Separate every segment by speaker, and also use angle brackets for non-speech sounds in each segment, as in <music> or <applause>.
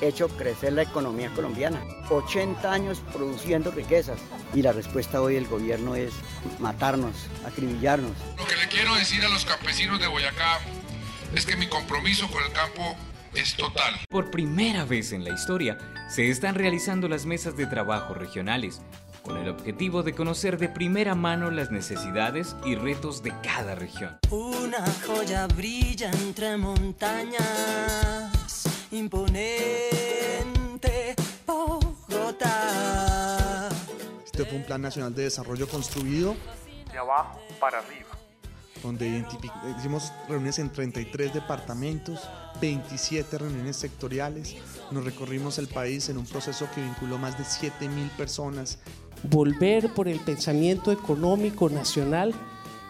Speaker 1: hecho crecer la economía colombiana. 80 años produciendo riquezas y la respuesta hoy del gobierno es matarnos, acribillarnos.
Speaker 2: Lo que le quiero decir a los campesinos de Boyacá es que mi compromiso con el campo es total.
Speaker 3: Por primera vez en la historia se están realizando las mesas de trabajo regionales con el objetivo de conocer de primera mano las necesidades y retos de cada región.
Speaker 4: Una joya brilla entre montañas, imponente Bogotá.
Speaker 5: Este fue un Plan Nacional de Desarrollo construido
Speaker 6: de abajo para arriba
Speaker 5: donde hicimos reuniones en 33 departamentos, 27 reuniones sectoriales, nos recorrimos el país en un proceso que vinculó más de 7 mil personas
Speaker 7: volver por el pensamiento económico nacional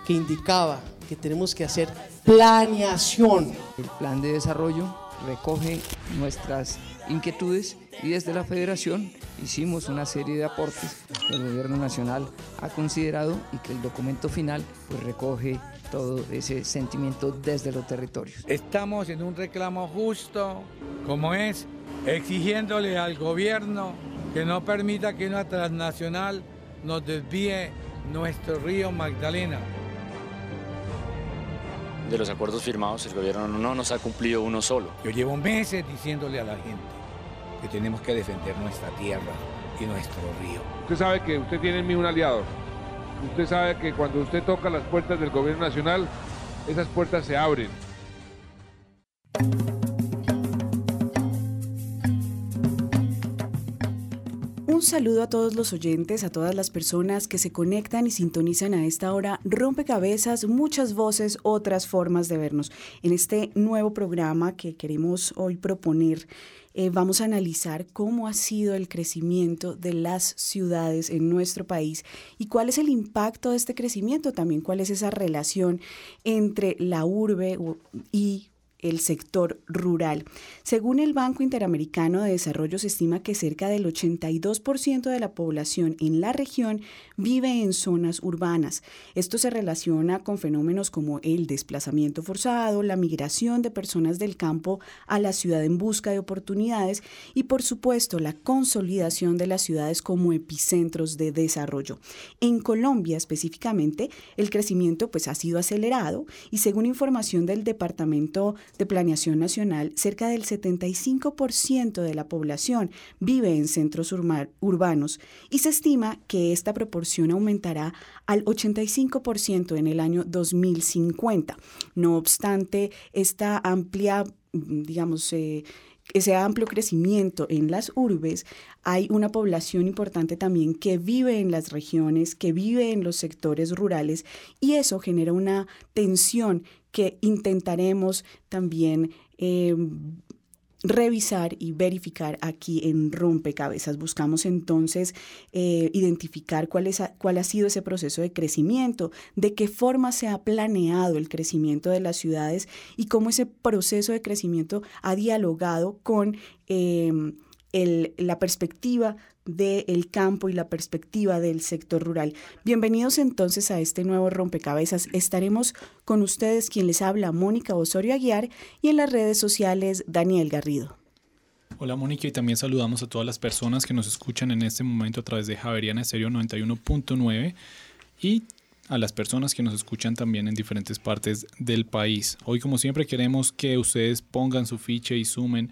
Speaker 7: que indicaba que tenemos que hacer planeación.
Speaker 8: El plan de desarrollo recoge nuestras inquietudes y desde la federación hicimos una serie de aportes que el gobierno nacional ha considerado y que el documento final pues recoge todo ese sentimiento desde los territorios.
Speaker 9: Estamos en un reclamo justo como es exigiéndole al gobierno que no permita que una transnacional nos desvíe nuestro río Magdalena.
Speaker 10: De los acuerdos firmados, el gobierno no nos ha cumplido uno solo.
Speaker 9: Yo llevo meses diciéndole a la gente que tenemos que defender nuestra tierra y nuestro río.
Speaker 6: Usted sabe que usted tiene en mí un aliado. Usted sabe que cuando usted toca las puertas del gobierno nacional, esas puertas se abren.
Speaker 11: Saludo a todos los oyentes, a todas las personas que se conectan y sintonizan a esta hora. Rompecabezas, muchas voces, otras formas de vernos. En este nuevo programa que queremos hoy proponer, eh, vamos a analizar cómo ha sido el crecimiento de las ciudades en nuestro país y cuál es el impacto de este crecimiento, también cuál es esa relación entre la urbe y el sector rural. Según el Banco Interamericano de Desarrollo, se estima que cerca del 82% de la población en la región vive en zonas urbanas. Esto se relaciona con fenómenos como el desplazamiento forzado, la migración de personas del campo a la ciudad en busca de oportunidades y, por supuesto, la consolidación de las ciudades como epicentros de desarrollo. En Colombia, específicamente, el crecimiento pues, ha sido acelerado y, según información del Departamento de Planeación Nacional, cerca del 75% de la población vive en centros urbanos y se estima que esta proporción aumentará al 85% en el año 2050. No obstante, esta amplia, digamos, eh, ese amplio crecimiento en las urbes, hay una población importante también que vive en las regiones, que vive en los sectores rurales y eso genera una tensión que intentaremos también eh, revisar y verificar aquí en Rompecabezas. Buscamos entonces eh, identificar cuál, es, cuál ha sido ese proceso de crecimiento, de qué forma se ha planeado el crecimiento de las ciudades y cómo ese proceso de crecimiento ha dialogado con eh, la perspectiva del campo y la perspectiva del sector rural. Bienvenidos entonces a este nuevo rompecabezas. Estaremos con ustedes quien les habla, Mónica Osorio Aguiar, y en las redes sociales, Daniel Garrido.
Speaker 12: Hola Mónica y también saludamos a todas las personas que nos escuchan en este momento a través de Javeriana Estéreo 91.9 y a las personas que nos escuchan también en diferentes partes del país. Hoy como siempre queremos que ustedes pongan su ficha y sumen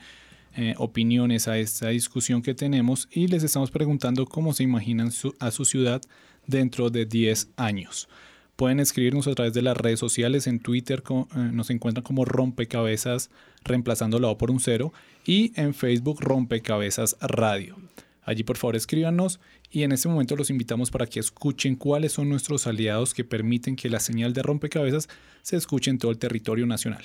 Speaker 12: eh, opiniones a esta discusión que tenemos y les estamos preguntando cómo se imaginan a su ciudad dentro de 10 años. Pueden escribirnos a través de las redes sociales, en Twitter eh, nos encuentran como rompecabezas reemplazando la O por un cero y en Facebook rompecabezas radio. Allí por favor escríbanos y en este momento los invitamos para que escuchen cuáles son nuestros aliados que permiten que la señal de rompecabezas se escuche en todo el territorio nacional.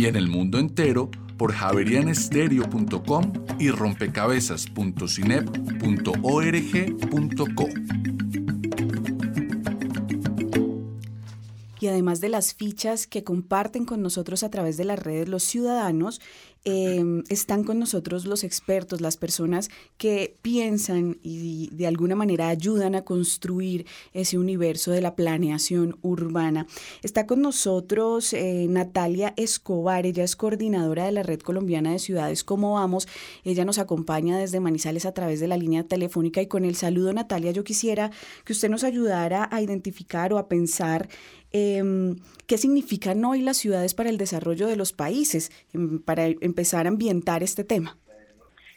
Speaker 13: Y en el mundo entero por javerianestereo.com y rompecabezas.cinep.org.co.
Speaker 11: Y además de las fichas que comparten con nosotros a través de las redes los ciudadanos, Em, están con nosotros los expertos, las personas que piensan y de alguna manera ayudan a construir ese universo de la planeación urbana. Está con nosotros eh, Natalia Escobar, ella es coordinadora de la Red Colombiana de Ciudades Como Vamos. Ella nos acompaña desde Manizales a través de la línea telefónica y con el saludo Natalia yo quisiera que usted nos ayudara a identificar o a pensar Em, qué significan hoy las ciudades para el desarrollo de los países, em, para empezar a ambientar este tema.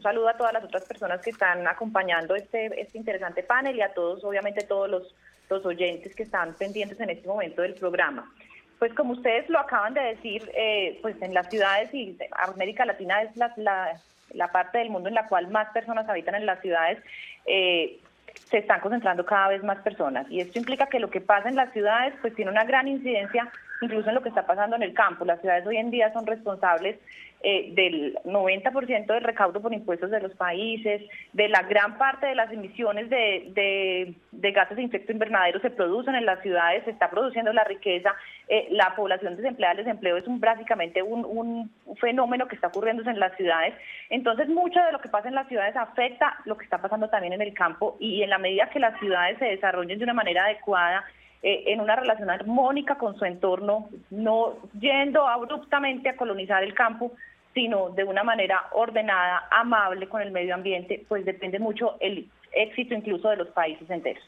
Speaker 14: Saludo a todas las otras personas que están acompañando este, este interesante panel y a todos, obviamente todos los, los oyentes que están pendientes en este momento del programa. Pues como ustedes lo acaban de decir, eh, pues en las ciudades y América Latina es la, la, la, parte del mundo en la cual más personas habitan en las ciudades. Eh, se están concentrando cada vez más personas y esto implica que lo que pasa en las ciudades pues tiene una gran incidencia incluso en lo que está pasando en el campo. Las ciudades hoy en día son responsables eh, del 90% del recaudo por impuestos de los países, de la gran parte de las emisiones de, gases de efecto invernadero se producen en las ciudades, se está produciendo la riqueza, eh, la población desempleada, el desempleo es un, básicamente un, un, fenómeno que está ocurriendo en las ciudades. Entonces, mucho de lo que pasa en las ciudades afecta lo que está pasando también en el campo y en la medida que las ciudades se desarrollen de una manera adecuada, eh, en una relación armónica con su entorno, no yendo abruptamente a colonizar el campo, sino de una manera ordenada, amable con el medio ambiente, pues depende mucho el éxito incluso de los países enteros.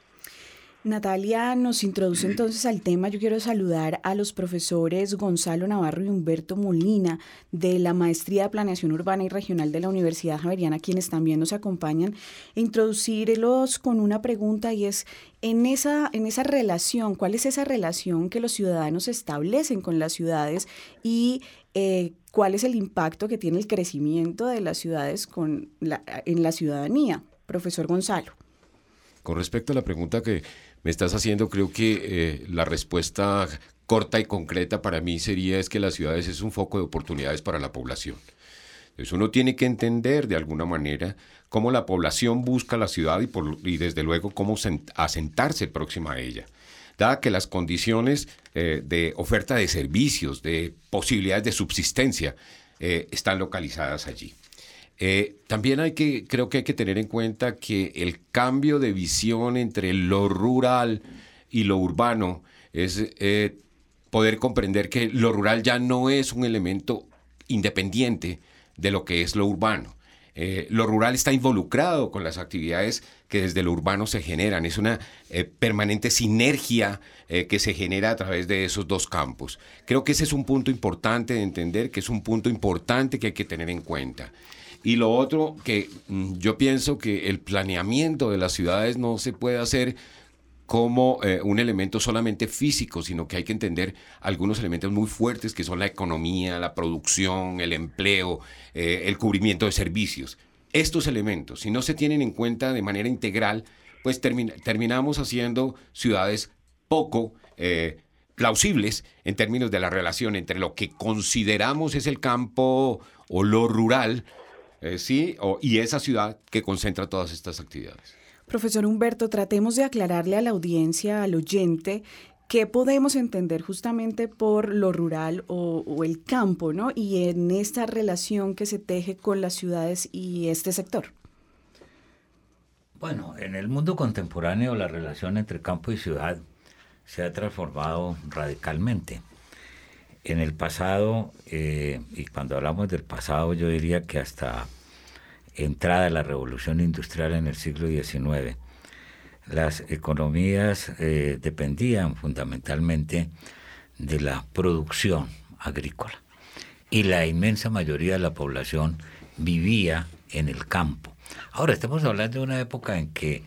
Speaker 11: Natalia nos introduce entonces al tema. Yo quiero saludar a los profesores Gonzalo Navarro y Humberto Molina de la Maestría de Planeación Urbana y Regional de la Universidad Javeriana, quienes también nos acompañan, introducirlos con una pregunta y es, en esa, en esa relación, ¿cuál es esa relación que los ciudadanos establecen con las ciudades y eh, cuál es el impacto que tiene el crecimiento de las ciudades con en la ciudadanía? Profesor Gonzalo.
Speaker 15: Con respecto a la pregunta que me estás haciendo, creo que eh, la respuesta corta y concreta para mí sería es que las ciudades es un foco de oportunidades para la población. Entonces uno tiene que entender de alguna manera cómo la población busca la ciudad y, por, y desde luego cómo asentarse próxima a ella. Dada que las condiciones eh, de oferta de servicios, de posibilidades de subsistencia, eh, están localizadas allí. Eh, también hay que, creo que hay que tener en cuenta que el cambio de visión entre lo rural y lo urbano es poder comprender que lo rural ya no es un elemento independiente de lo que es lo urbano. Eh, lo rural está involucrado con las actividades que desde lo urbano se generan. Es una permanente sinergia que se genera a través de esos dos campos. Creo que ese es un punto importante de entender, que es un punto importante que hay que tener en cuenta. Y lo otro, que mm, yo pienso que el planeamiento de las ciudades no se puede hacer como eh, un elemento solamente físico, sino que hay que entender algunos elementos muy fuertes que son la economía, la producción, el empleo, eh, el cubrimiento de servicios. Estos elementos, si no se tienen en cuenta de manera integral, pues terminamos haciendo ciudades poco eh, plausibles en términos de la relación entre lo que consideramos es el campo o lo rural sí, y esa ciudad que concentra todas estas actividades.
Speaker 11: Profesor Humberto, tratemos de aclararle a la audiencia, al oyente, qué podemos entender justamente por lo rural o, el campo, ¿no? Y en esta relación que se teje con las ciudades y este sector.
Speaker 16: Bueno, en el mundo contemporáneo la relación entre campo y ciudad se ha transformado radicalmente en el pasado, eh, y cuando hablamos del pasado yo diría que hasta entrada de la revolución industrial en el siglo XIX, las economías eh, dependían fundamentalmente de la producción agrícola y la inmensa mayoría de la población vivía en el campo. Ahora estamos hablando de una época en que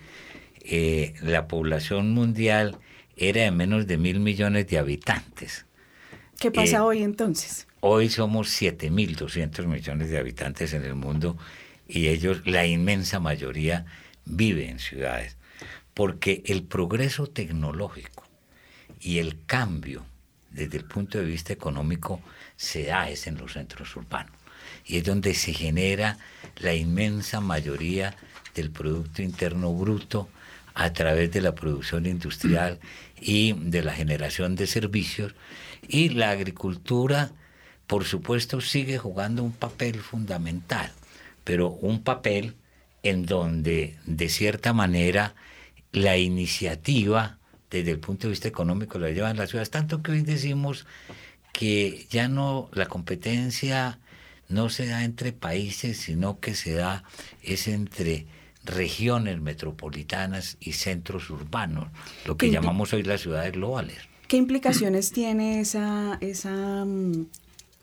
Speaker 16: eh, la población mundial era de menos de mil millones de habitantes.
Speaker 11: ¿Qué pasa hoy entonces?
Speaker 16: Hoy somos 7.200 millones de habitantes en el mundo y ellos, la inmensa mayoría, vive en ciudades. Porque el progreso tecnológico y el cambio desde el punto de vista económico se da es en los centros urbanos. Y es donde se genera la inmensa mayoría del Producto Interno Bruto a través de la producción industrial y de la generación de servicios. Y la agricultura, por supuesto, sigue jugando un papel fundamental, pero un papel en donde, de cierta manera, la iniciativa desde el punto de vista económico la llevan las ciudades, tanto que hoy decimos que ya no la competencia no se da entre países, sino que se da es entre regiones metropolitanas y centros urbanos, lo que llamamos hoy las ciudades globales.
Speaker 11: ¿Qué implicaciones tiene esa, esa mm,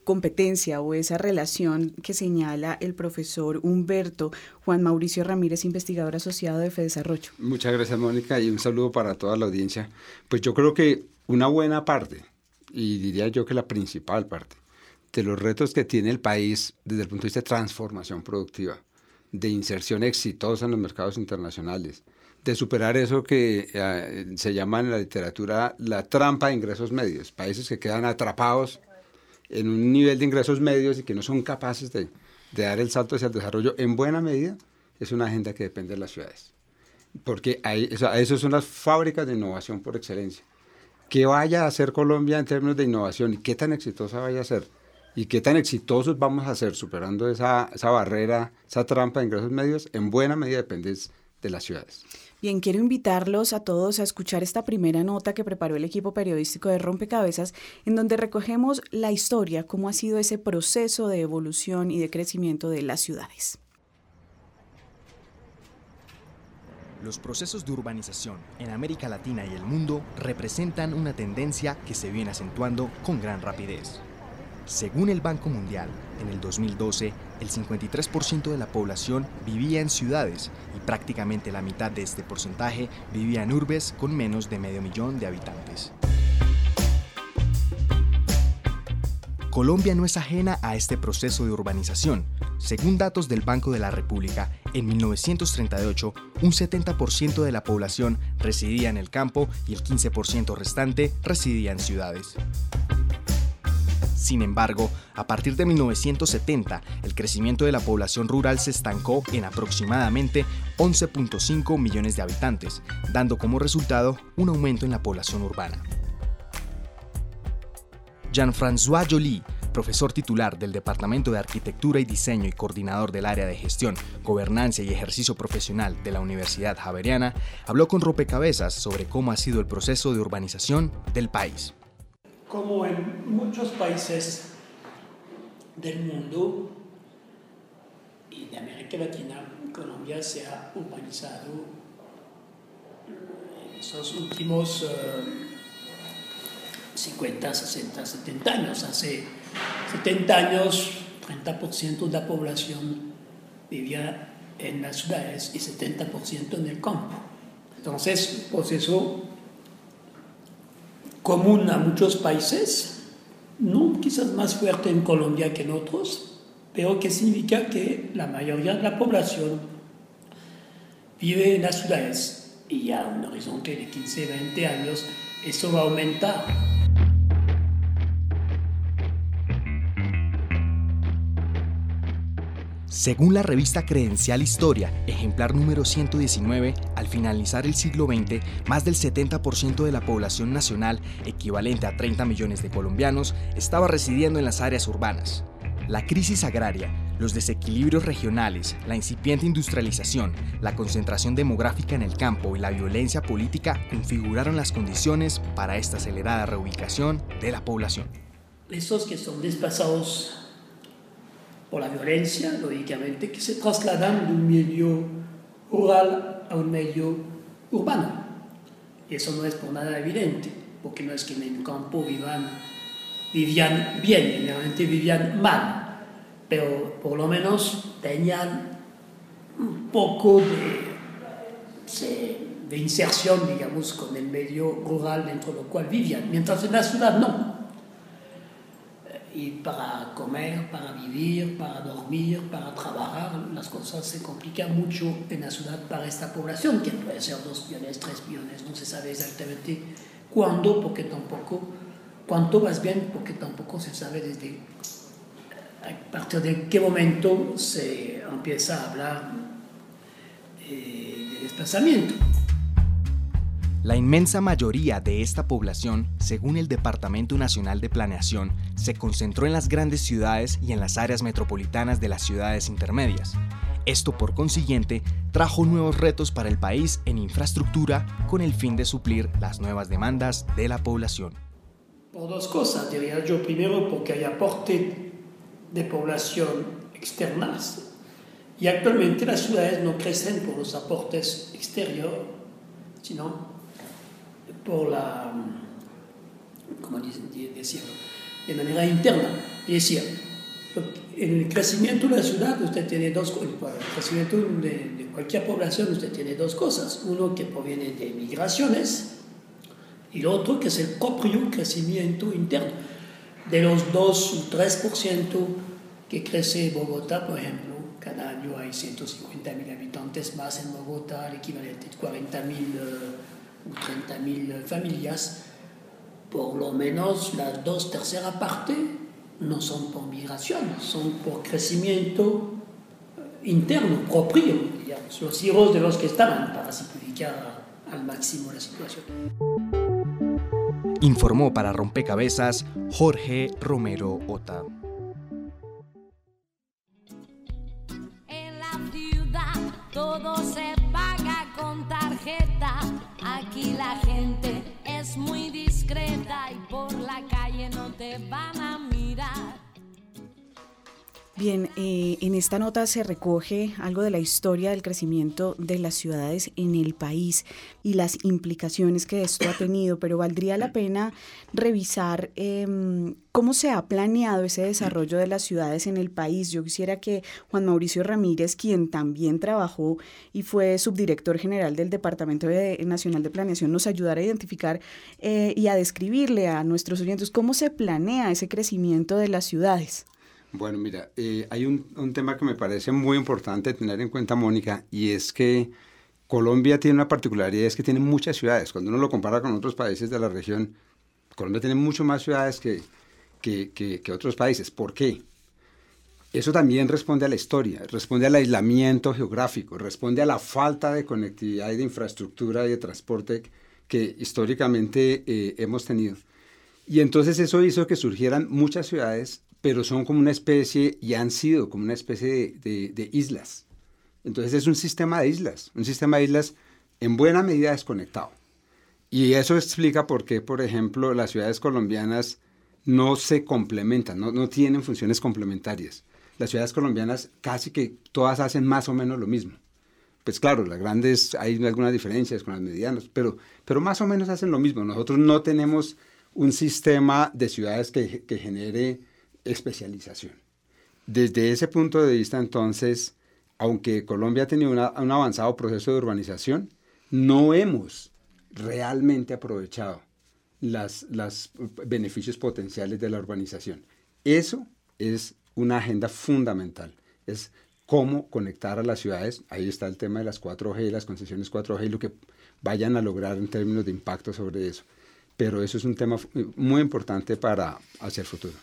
Speaker 11: competencia o esa relación que señala el profesor Humberto Juan Mauricio Ramírez, investigador asociado de FEDesarrollo?
Speaker 17: Muchas gracias, Mónica, y un saludo para toda la audiencia. Pues yo creo que una buena parte, y diría yo que la principal parte, de los retos que tiene el país desde el punto de vista de transformación productiva, de inserción exitosa en los mercados internacionales, de superar eso que eh, se llama en la literatura la trampa de ingresos medios, países que quedan atrapados en un nivel de ingresos medios y que no son capaces de, dar el salto hacia el desarrollo, en buena medida es una agenda que depende de las ciudades. Porque hay, eso, son las fábricas de innovación por excelencia. ¿Qué vaya a hacer Colombia en términos de innovación y qué tan exitosa vaya a ser? y qué tan exitosos vamos a ser superando esa, esa barrera, esa trampa de ingresos medios, en buena medida depende de las ciudades.
Speaker 11: Bien, quiero invitarlos a todos a escuchar esta primera nota que preparó el equipo periodístico de Rompecabezas, en donde recogemos la historia, cómo ha sido ese proceso de evolución y de crecimiento de las ciudades.
Speaker 18: Los procesos de urbanización en América Latina y el mundo representan una tendencia que se viene acentuando con gran rapidez. Según el Banco Mundial, en el 2012, el 53% de la población vivía en ciudades y prácticamente la mitad de este porcentaje vivía en urbes con menos de medio millón de habitantes. Colombia no es ajena a este proceso de urbanización. Según datos del Banco de la República, en 1938 un 70% de la población residía en el campo y el 15% restante residía en ciudades. Sin embargo, a partir de 1970, el crecimiento de la población rural se estancó en aproximadamente 11.5 millones de habitantes, dando como resultado un aumento en la población urbana. Jean-François Joly, profesor titular del Departamento de Arquitectura y Diseño y coordinador del área de gestión, gobernanza y ejercicio profesional de la Universidad Javeriana, habló con Ropecabezas sobre cómo ha sido el proceso de urbanización del país
Speaker 19: como en muchos países del mundo y de América Latina, Colombia se ha urbanizado en esos últimos 50, 60, 70 años. Hace 70 años, 30% de la población vivía en las ciudades y 70% en el campo. Entonces, pues eso común a muchos países, no quizás más fuerte en Colombia que en otros, pero que significa que la mayoría de la población vive en las ciudades y a un horizonte de 15, 20 años eso va a aumentar.
Speaker 18: Según la revista Credencial Historia, ejemplar número 119, al finalizar el siglo XX, más del 70% de la población nacional, equivalente a 30 millones de colombianos, estaba residiendo en las áreas urbanas. La crisis agraria, los desequilibrios regionales, la incipiente industrialización, la concentración demográfica en el campo y la violencia política configuraron las condiciones para esta acelerada reubicación de la población.
Speaker 19: Esos que son desplazados por la violencia, lógicamente, que se trasladan de un medio rural a un medio urbano. Y eso no es por nada evidente, porque no es que en el campo vivan, vivían bien, generalmente vivían mal, pero por lo menos tenían un poco de, de inserción, digamos, con el medio rural dentro del cual vivían, mientras en la ciudad no. Y para comer, para vivir, para dormir, para trabajar, las cosas se complican mucho en la ciudad para esta población, que puede ser dos millones, tres millones, no se sabe exactamente cuándo, porque tampoco, cuánto más bien, porque tampoco se sabe desde a partir de qué momento se empieza a hablar eh, de desplazamiento.
Speaker 18: La inmensa mayoría de esta población, según el Departamento Nacional de Planeación, se concentró en las grandes ciudades y en las áreas metropolitanas de las ciudades intermedias. Esto, por consiguiente, trajo nuevos retos para el país en infraestructura con el fin de suplir las nuevas demandas de la población.
Speaker 19: Por dos cosas, diría yo. Primero, porque hay aporte de población externas y actualmente las ciudades no crecen por los aportes exteriores, sino por la, ¿cómo decirlo? De manera interna. Es decir, en el crecimiento de la ciudad usted tiene dos, el crecimiento de, de cualquier población usted tiene dos cosas. Uno que proviene de migraciones y el otro que es el propio crecimiento interno. De los 2 o 3% que crece Bogotá, por ejemplo, cada año hay 150 mil habitantes más en Bogotá, el equivalente a 40 mil o 30 mil familias, por lo menos las dos terceras partes no son por migración, son por crecimiento interno, propio, digamos, los hijos de los que estaban, para simplificar al máximo la situación.
Speaker 18: Informó para Rompecabezas Jorge Romero Ota.
Speaker 11: Bien, eh, en esta nota se recoge algo de la historia del crecimiento de las ciudades en el país y las implicaciones que esto ha tenido, <coughs> pero valdría la pena revisar em, cómo se ha planeado ese desarrollo de las ciudades en el país. Yo quisiera que Juan Mauricio Ramírez, quien también trabajó y fue subdirector general del Departamento Nacional de Planeación, nos ayudara a identificar eh, y a describirle a nuestros oyentes cómo se planea ese crecimiento de las ciudades.
Speaker 17: Bueno, mira, eh, hay un, un, tema que me parece muy importante tener en cuenta, Mónica, y es que Colombia tiene una particularidad, es que tiene muchas ciudades. Cuando uno lo compara con otros países de la región, Colombia tiene mucho más ciudades que, que, que, que otros países. ¿Por qué? Eso también responde a la historia, responde al aislamiento geográfico, responde a la falta de conectividad y de infraestructura y de transporte que históricamente eh, hemos tenido. Y entonces eso hizo que surgieran muchas ciudades pero son como una especie y han sido como una especie de, de, de, islas. Entonces es un sistema de islas, un sistema de islas en buena medida desconectado. Y eso explica por qué, por ejemplo, las ciudades colombianas no se complementan, no, no tienen funciones complementarias. Las ciudades colombianas casi que todas hacen más o menos lo mismo. Pues claro, las grandes hay algunas diferencias con las medianas, pero, pero más o menos hacen lo mismo. Nosotros no tenemos un sistema de ciudades que, que genere especialización. Desde ese punto de vista, entonces, aunque Colombia ha tenido un avanzado proceso de urbanización, no hemos realmente aprovechado los las beneficios potenciales de la urbanización. Eso es una agenda fundamental, es cómo conectar a las ciudades, ahí está el tema de las 4G, las concesiones 4G y lo que vayan a lograr en términos de impacto sobre eso. Pero eso es un tema muy importante para hacia el futuro.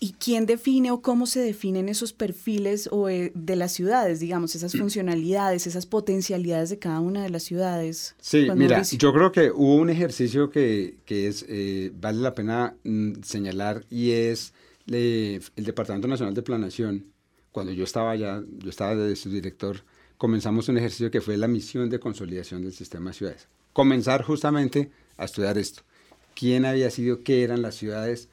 Speaker 11: ¿Y quién define o cómo se definen esos perfiles o, eh, de las ciudades, digamos, esas funcionalidades, esas potencialidades de cada una de las ciudades?
Speaker 17: Sí, mira, yo creo que hubo un ejercicio que, que es, eh, vale la pena mm, señalar y es el Departamento Nacional de Planación. Cuando yo estaba allá, yo estaba de su director, comenzamos un ejercicio que fue la misión de consolidación del sistema de ciudades. Comenzar justamente a estudiar esto. ¿Quién había sido, qué eran las ciudades?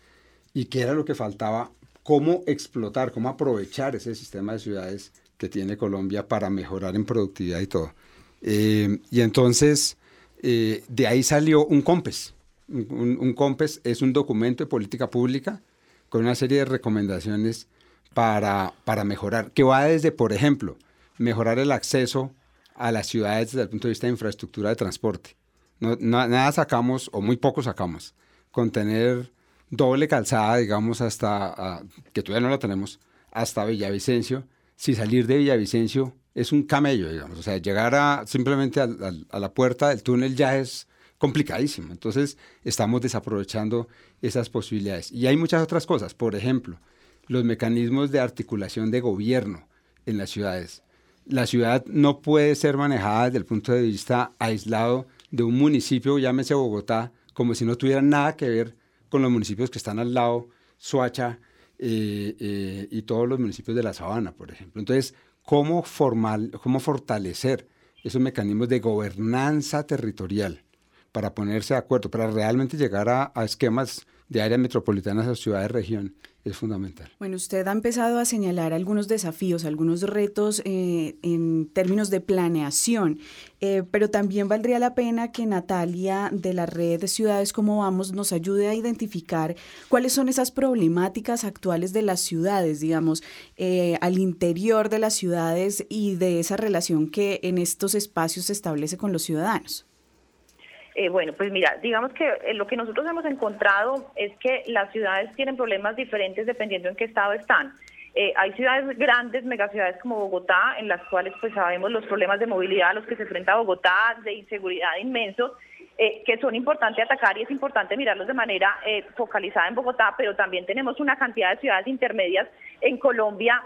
Speaker 17: Y qué era lo que faltaba, cómo explotar, cómo aprovechar ese sistema de ciudades que tiene Colombia para mejorar en productividad y todo. Eh, y entonces, eh, de ahí salió un COMPES. Un, un, COMPES es un documento de política pública con una serie de recomendaciones para, para mejorar, que va desde, por ejemplo, mejorar el acceso a las ciudades desde el punto de vista de infraestructura de transporte. No, nada sacamos, o muy poco sacamos, con tener doble calzada, digamos, hasta, que todavía no la tenemos, hasta Villavicencio. Si salir de Villavicencio es un camello, digamos, o sea, llegar a, simplemente a la puerta del túnel ya es complicadísimo. Entonces, estamos desaprovechando esas posibilidades. Y hay muchas otras cosas, por ejemplo, los mecanismos de articulación de gobierno en las ciudades. La ciudad no puede ser manejada desde el punto de vista aislado de un municipio, llámese Bogotá, como si no tuviera nada que ver con los municipios que están al lado, Soacha eh, eh, y todos los municipios de la Sabana, por ejemplo. Entonces, ¿cómo, formal, cómo fortalecer esos mecanismos de gobernanza territorial para ponerse de acuerdo, para realmente llegar a esquemas de áreas metropolitanas a ciudades-región es fundamental.
Speaker 11: Bueno, usted ha empezado a señalar algunos desafíos, algunos retos eh, en términos de planeación, eh, pero también valdría la pena que Natalia de la red de Ciudades Como Vamos nos ayude a identificar cuáles son esas problemáticas actuales de las ciudades, digamos, eh, al interior de las ciudades y de esa relación que en estos espacios se establece con los ciudadanos.
Speaker 14: Eh, bueno, pues mira, digamos que eh, lo que nosotros hemos encontrado es que las ciudades tienen problemas diferentes dependiendo en qué estado están. Eh, hay ciudades grandes, megaciudades como Bogotá, en las cuales pues sabemos los problemas de movilidad a los que se enfrenta Bogotá, de inseguridad inmensos, que son importantes atacar y es importante mirarlos de manera focalizada en Bogotá, pero también tenemos una cantidad de ciudades intermedias en Colombia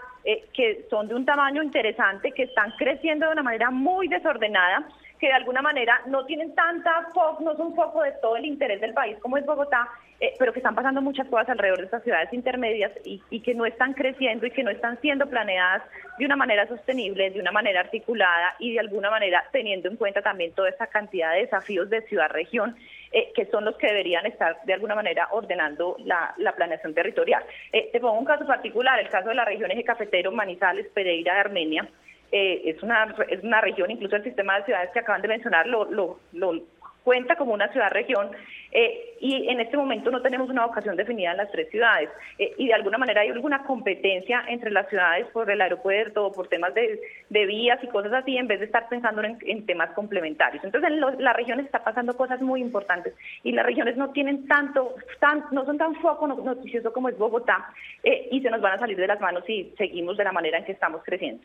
Speaker 14: que son de un tamaño interesante, que están creciendo de una manera muy desordenada que de alguna manera no tienen tanta foco, no son foco de todo el interés del país como es Bogotá, eh, pero que están pasando muchas cosas alrededor de estas ciudades intermedias y, y, que no están creciendo y que no están siendo planeadas de una manera sostenible, de una manera articulada y de alguna manera teniendo en cuenta también toda esa cantidad de desafíos de ciudad-región. Eh, que son los que deberían estar de alguna manera ordenando la, la planeación territorial. Eh, te pongo un caso particular, el caso de la región eje cafetero Manizales, Pereira de Armenia, eh, es, una, es una región, incluso el sistema de ciudades que acaban de mencionar lo, lo, lo cuenta como una ciudad-región eh, y en este momento no tenemos una vocación definida en las tres ciudades eh, y de alguna manera hay alguna competencia entre las ciudades por el aeropuerto, por temas de, vías y cosas así, en vez de estar pensando en, temas complementarios. Entonces en las regiones está pasando cosas muy importantes y las regiones no tienen tanto, tan, no son tan foco noticioso como es Bogotá y se nos van a salir de las manos si seguimos de la manera en que estamos creciendo.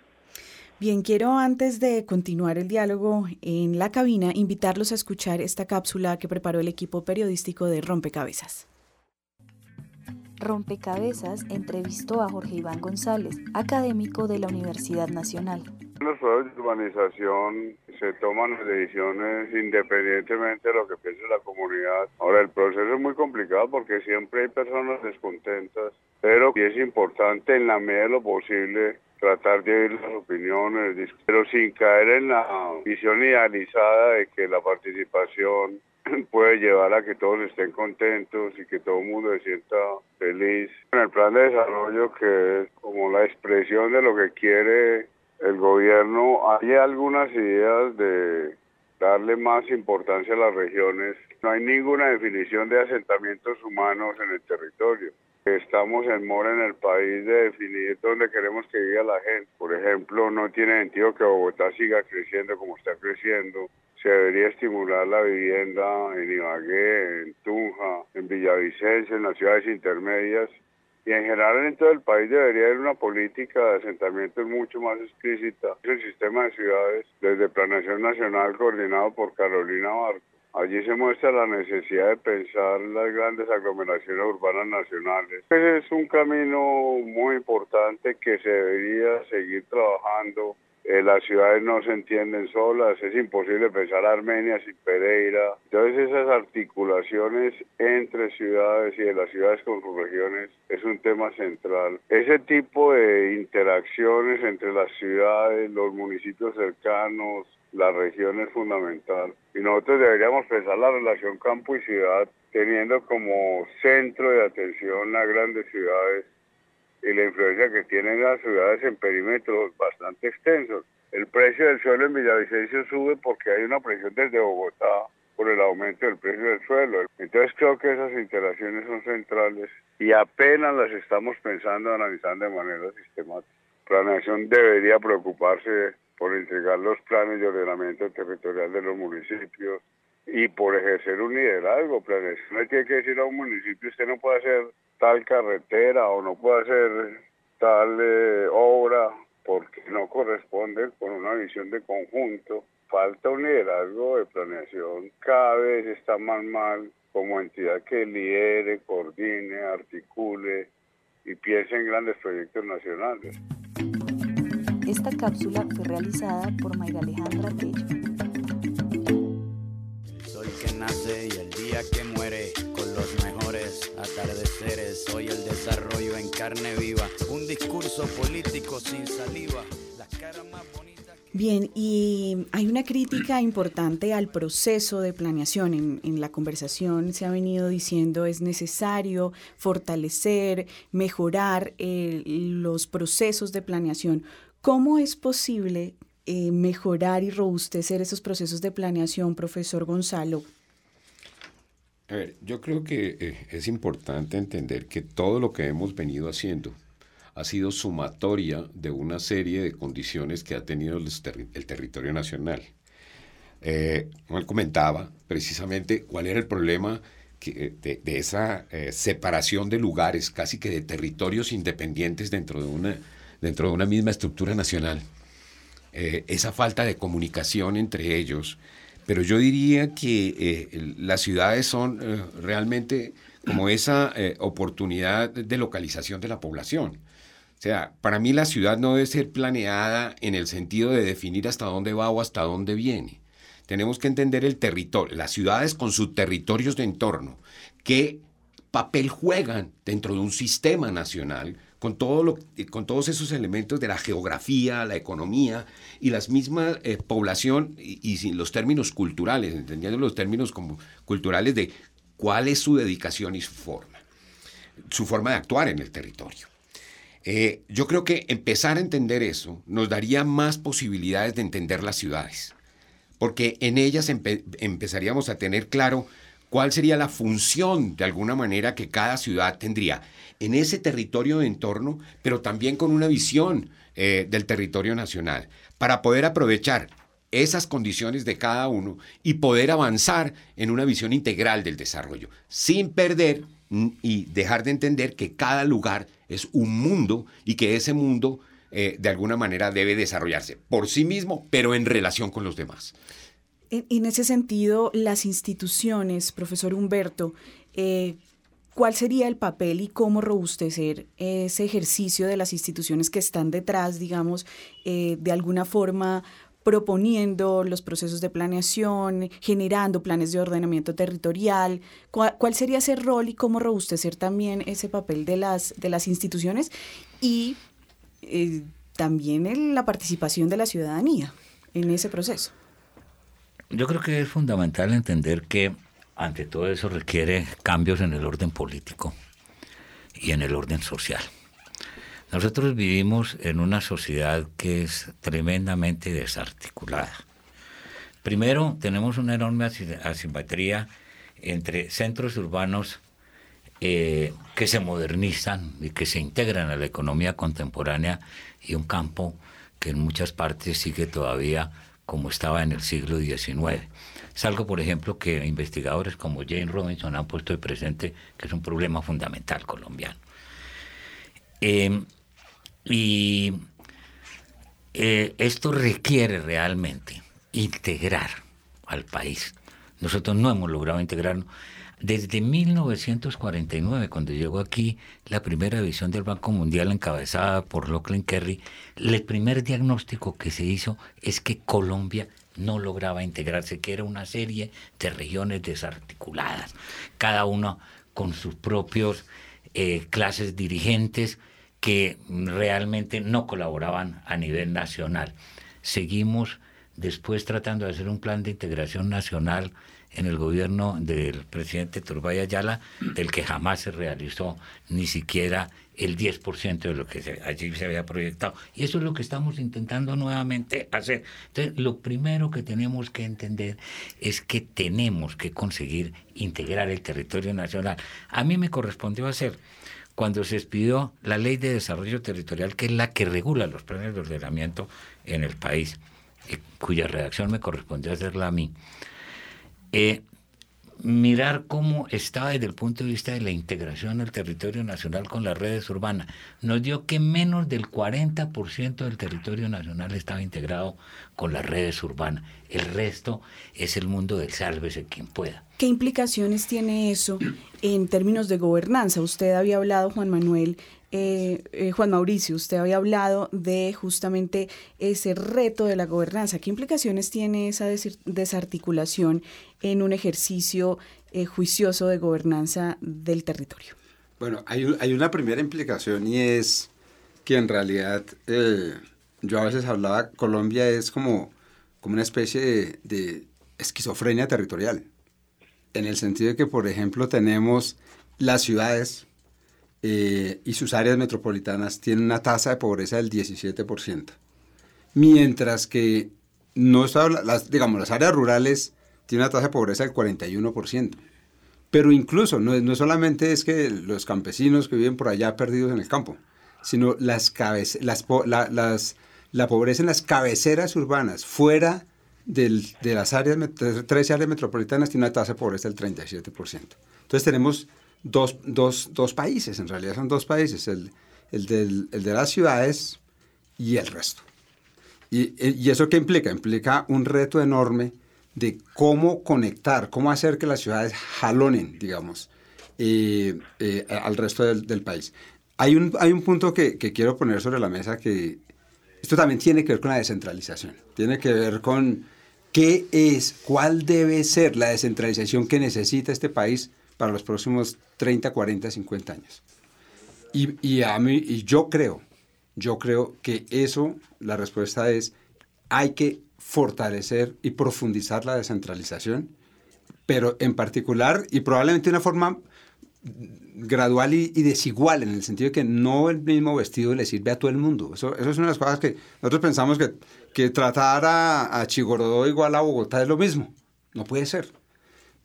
Speaker 11: Bien, quiero antes de continuar el diálogo en la cabina invitarlos a escuchar esta cápsula que preparó el equipo periodístico de Rompecabezas.
Speaker 20: Rompecabezas entrevistó a Jorge Iván González, académico de la Universidad Nacional.
Speaker 21: Los procesos de urbanización se toman decisiones independientemente de lo que piense la comunidad. Ahora, el proceso es muy complicado porque siempre hay personas descontentas, pero es importante en la medida de lo posible tratar de oír las opiniones, pero sin caer en la visión idealizada de que la participación <laughs> puede llevar a que todos estén contentos y que todo el mundo se sienta feliz. En el plan de desarrollo, que es como la expresión de lo que quiere el gobierno, hay algunas ideas de darle más importancia a las regiones. No hay ninguna definición de asentamientos humanos en el territorio. Estamos en mora en el país de definir dónde queremos que viva la gente. Por ejemplo, no tiene sentido que Bogotá siga creciendo como está creciendo. Se debería estimular la vivienda en Ibagué, en Tunja, en Villavicencio, en las ciudades intermedias. Y en general en todo el país debería haber una política de asentamientos mucho más explícita. El sistema de ciudades, desde Planación Nacional, coordinado por Carolina Barco, Allí se muestra la necesidad de pensar las grandes aglomeraciones urbanas nacionales. Ese es un camino muy importante que se debería seguir trabajando. Eh, las ciudades no se entienden solas, es imposible pensar Armenia sin Pereira. Entonces esas articulaciones entre ciudades y de las ciudades con sus regiones es un tema central. Ese tipo de interacciones entre las ciudades, los municipios cercanos, la región es fundamental. Y nosotros deberíamos pensar la relación campo y ciudad teniendo como centro de atención las grandes ciudades y la influencia que tienen las ciudades en perímetros bastante extensos. El precio del suelo en Villavicencio sube porque hay una presión desde Bogotá por el aumento del precio del suelo. Entonces creo que esas interacciones son centrales y apenas las estamos pensando, analizando de manera sistemática. La nación debería preocuparse por entregar los planes de ordenamiento territorial de los municipios y por ejercer un liderazgo. Planeación hay que decir a un municipio, usted no puede hacer tal carretera o no puede hacer tal eh, obra porque no corresponde con una visión de conjunto. Falta un liderazgo de planeación. Cada vez está más mal como entidad que lidere, coordine, articule y piense en grandes proyectos nacionales.
Speaker 20: Esta cápsula fue realizada por Mayra Alejandra Tello.
Speaker 22: Y el día que muere con los mejores atardeceres. Soy el desarrollo en carne viva, un discurso político sin saliva. Las caras más bonitas.
Speaker 11: Bien, y hay una crítica importante al proceso de planeación. En, en, la conversación se ha venido diciendo es necesario fortalecer, mejorar eh, los procesos de planeación. ¿Cómo es posible eh, mejorar y robustecer esos procesos de planeación, profesor Gonzalo?
Speaker 15: A ver, yo creo que eh, es importante entender que todo lo que hemos venido haciendo ha sido sumatoria de una serie de condiciones que ha tenido el, ter el territorio nacional. Eh, él comentaba, precisamente cuál era el problema que, de, de, esa eh, separación de lugares, casi que de territorios independientes dentro de una, dentro de una misma estructura nacional. Eh, esa falta de comunicación entre ellos. Pero yo diría que eh, las ciudades son eh, realmente como esa oportunidad de localización de la población. O sea, para mí la ciudad no debe ser planeada en el sentido de definir hasta dónde va o hasta dónde viene. Tenemos que entender el territorio, las ciudades con sus territorios de entorno, qué papel juegan dentro de un sistema nacional con, lo, con todos esos elementos de la geografía, la economía y las mismas eh, población y, los términos culturales, entendiendo los términos como culturales de cuál es su dedicación y su forma, su forma de actuar en el territorio. Eh, yo creo que empezar a entender eso nos daría más posibilidades de entender las ciudades, porque en ellas empe empezaríamos a tener claro cuál sería la función de alguna manera que cada ciudad tendría en ese territorio de entorno, pero también con una visión eh, del territorio nacional, para poder aprovechar esas condiciones de cada uno y poder avanzar en una visión integral del desarrollo, sin perder y dejar de entender que cada lugar es un mundo y que ese mundo eh, de alguna manera debe desarrollarse por sí mismo, pero en relación con los demás.
Speaker 11: En, ese sentido, las instituciones, profesor Humberto, eh, ¿Cuál sería el papel y cómo robustecer ese ejercicio de las instituciones que están detrás, digamos, eh, de alguna forma proponiendo los procesos de planeación, generando planes de ordenamiento territorial? ¿Cuál, sería ese rol y cómo robustecer también ese papel de las, de las instituciones y eh, también en la participación de la ciudadanía en ese proceso?
Speaker 16: Yo creo que es fundamental entender que ante todo eso requiere cambios en el orden político y en el orden social. Nosotros vivimos en una sociedad que es tremendamente desarticulada. Primero, tenemos una enorme asimetría entre centros urbanos eh, que se modernizan y que se integran a la economía contemporánea y un campo que en muchas partes sigue todavía como estaba en el siglo XIX. Es algo, por ejemplo, que investigadores como Jane Robinson han puesto de presente que es un problema fundamental colombiano. Eh, y eh, esto requiere realmente integrar al país. Nosotros no hemos logrado integrarnos. Desde 1949, cuando llegó aquí la primera visión del Banco Mundial encabezada por Lachlan Kerry, el primer diagnóstico que se hizo es que Colombia no lograba integrarse, que era una serie de regiones desarticuladas, cada una con sus propios eh, clases dirigentes que realmente no colaboraban a nivel nacional. Seguimos después tratando de hacer un plan de integración nacional en el gobierno del presidente Turbay Ayala, del que jamás se realizó ni siquiera el 10% de lo que allí se había proyectado. Y eso es lo que estamos intentando nuevamente hacer. Entonces, lo primero que tenemos que entender es que tenemos que conseguir integrar el territorio nacional. A mí me correspondió hacer cuando se expidió la ley de desarrollo territorial, que es la que regula los planes de ordenamiento en el país. cuya redacción me correspondió hacerla a mí, eh, mirar cómo estaba desde el punto de vista de la integración del territorio nacional con las redes urbanas. Nos dio que menos del 40% del territorio nacional estaba integrado con las redes urbanas. El resto es el mundo del sálvese quien pueda.
Speaker 11: ¿Qué implicaciones tiene eso en términos de gobernanza? Usted había hablado, Juan Manuel, eh, eh, Juan Mauricio, usted había hablado de justamente ese reto de la gobernanza. ¿Qué implicaciones tiene esa desarticulación en un ejercicio eh, juicioso de gobernanza del territorio?
Speaker 17: Bueno, hay, hay, una primera implicación y es que en realidad yo a veces hablaba, Colombia es como, como una especie de esquizofrenia territorial, en el sentido de que, por ejemplo, tenemos las ciudades, eh, y sus áreas metropolitanas tienen una tasa de pobreza del 17%. Mientras que no está, las, digamos, las áreas rurales tienen una tasa de pobreza del 41%. Pero incluso no, no solamente es que los campesinos que viven por allá perdidos en el campo, sino las, las las, la pobreza en las cabeceras urbanas, fuera del, de las áreas, 13 áreas metropolitanas, tiene una tasa de pobreza del 37%. Entonces tenemos dos, dos, dos países, en realidad son dos países, el, el, del, el de las ciudades y el resto. Y, ¿Y eso qué implica? Implica un reto enorme de cómo conectar, cómo hacer que las ciudades jalonen, digamos, eh, eh, al resto del, del, país. Hay un, hay un punto que, que, quiero poner sobre la mesa que esto también tiene que ver con la descentralización, tiene que ver con qué es, cuál debe ser la descentralización que necesita este país para los próximos 30, 40, 50 años. Y, y, a mí, y yo creo, yo creo que eso, la respuesta es, hay que fortalecer y profundizar la descentralización, pero en particular y probablemente de una forma gradual y, desigual, en el sentido de que no el mismo vestido le sirve a todo el mundo. Eso, eso es una de las cosas que nosotros pensamos que, que tratar a, a Chigorodó igual a Bogotá es lo mismo. No puede ser.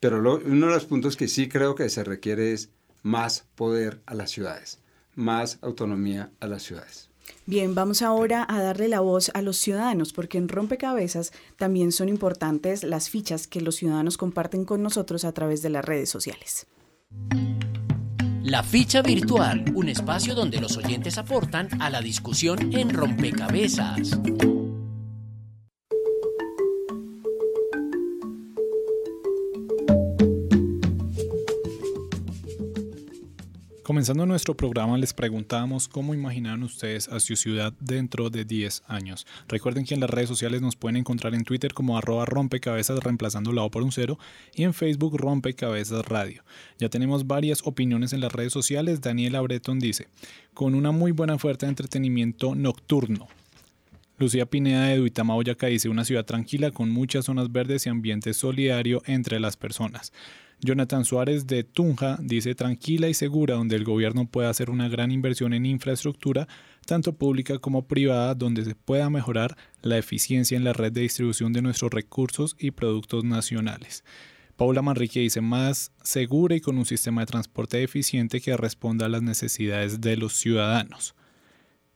Speaker 17: Pero uno de los puntos que sí creo que se requiere es más poder a las ciudades, más autonomía a las ciudades.
Speaker 11: Bien, vamos ahora a darle la voz a los ciudadanos, porque en Rompecabezas también son importantes las fichas que los ciudadanos comparten con nosotros a través de las redes sociales.
Speaker 23: La ficha virtual, un espacio donde los oyentes aportan a la discusión en Rompecabezas.
Speaker 12: Comenzando nuestro programa les preguntábamos cómo imaginan ustedes a su ciudad dentro de 10 años. Recuerden que en las redes sociales nos pueden encontrar en Twitter como arroba rompecabezas reemplazando la O por un cero y en Facebook rompecabezas radio. Ya tenemos varias opiniones en las redes sociales. Daniela Breton dice, con una muy buena oferta de entretenimiento nocturno. Lucía Pineda de Duitama, Boyacá dice una ciudad tranquila con muchas zonas verdes y ambiente solidario entre las personas. Jonathan Suárez de Tunja dice tranquila y segura donde el gobierno pueda hacer una gran inversión en infraestructura, tanto pública como privada, donde se pueda mejorar la eficiencia en la red de distribución de nuestros recursos y productos nacionales. Paula Manrique dice más segura y con un sistema de transporte eficiente que responda a las necesidades de los ciudadanos.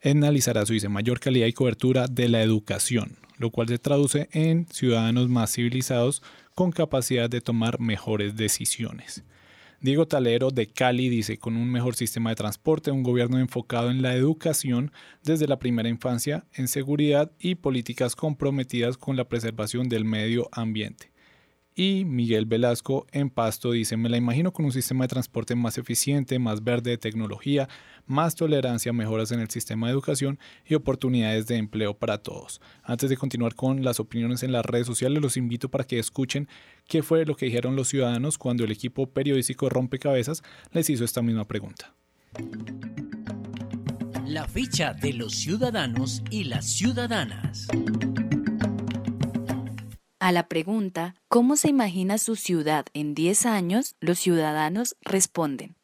Speaker 12: Edna Lizarazo dice mayor calidad y cobertura de la educación, lo cual se traduce en ciudadanos más civilizados con capacidad de tomar mejores decisiones. Diego Talero de Cali dice, con un mejor sistema de transporte, un gobierno enfocado en la educación desde la primera infancia, en seguridad y políticas comprometidas con la preservación del medio ambiente. Y Miguel Velasco en Pasto dice, me la imagino con un sistema de transporte más eficiente, más verde de tecnología, más tolerancia, mejoras en el sistema de educación y oportunidades de empleo para todos. Antes de continuar con las opiniones en las redes sociales, los invito para que escuchen qué fue lo que dijeron los ciudadanos cuando el equipo periodístico Rompecabezas les hizo esta misma pregunta.
Speaker 23: La ficha de los ciudadanos y las ciudadanas.
Speaker 20: A la pregunta, ¿cómo se imagina su ciudad en 10 años? Los ciudadanos responden.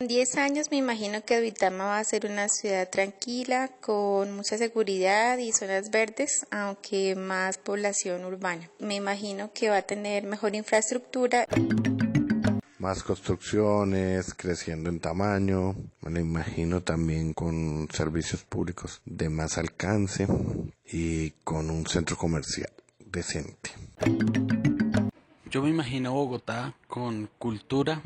Speaker 24: En 10 años me imagino que Duitama va a ser una ciudad tranquila, con mucha seguridad y zonas verdes, aunque más población urbana. Me imagino que va a tener mejor infraestructura.
Speaker 25: más construcciones, creciendo en tamaño, me lo imagino también con servicios públicos de más alcance y con un centro comercial decente.
Speaker 26: Yo me imagino Bogotá con cultura,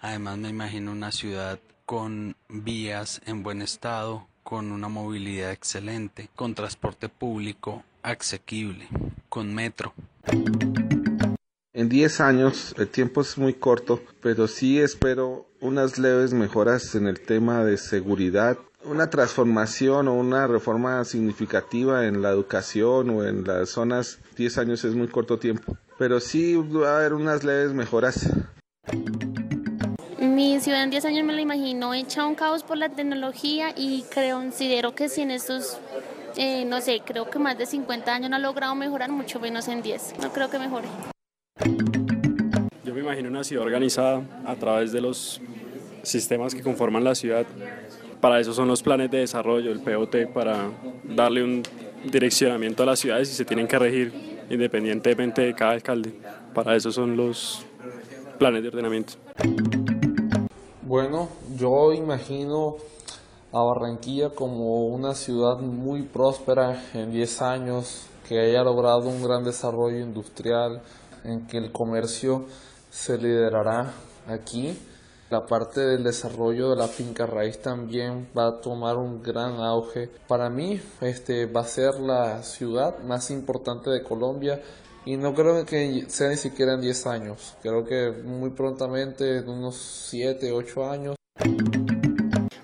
Speaker 26: además me imagino una ciudad con vías en buen estado, con una movilidad excelente, con transporte público asequible, con metro.
Speaker 27: En 10 años el tiempo es muy corto, pero sí espero unas leves mejoras en el tema de seguridad, una transformación o una reforma significativa en la educación o en las zonas. 10 años es muy corto tiempo, pero sí va a haber unas leves mejoras.
Speaker 28: Mi ciudad en 10 años me la imagino hecha un caos por la tecnología y creo, considero que si en estos, eh, no sé, creo que más de 50 años no ha logrado mejorar, mucho menos en 10. No creo que mejore.
Speaker 29: Yo me imagino una ciudad organizada a través de los sistemas que conforman la ciudad. Para eso son los planes de desarrollo, el POT, para darle un direccionamiento a las ciudades y se tienen que regir independientemente de cada alcalde. Para eso son los planes de ordenamiento.
Speaker 30: Bueno, yo imagino a Barranquilla como una ciudad muy próspera en 10 años, que haya logrado un gran desarrollo industrial, en que el comercio se liderará aquí. La parte del desarrollo de la finca raíz también va a tomar un gran auge. Para mí, este va a ser la ciudad más importante de Colombia y no creo que sea ni siquiera en 10 años. Creo que muy prontamente, en unos 7, 8 años.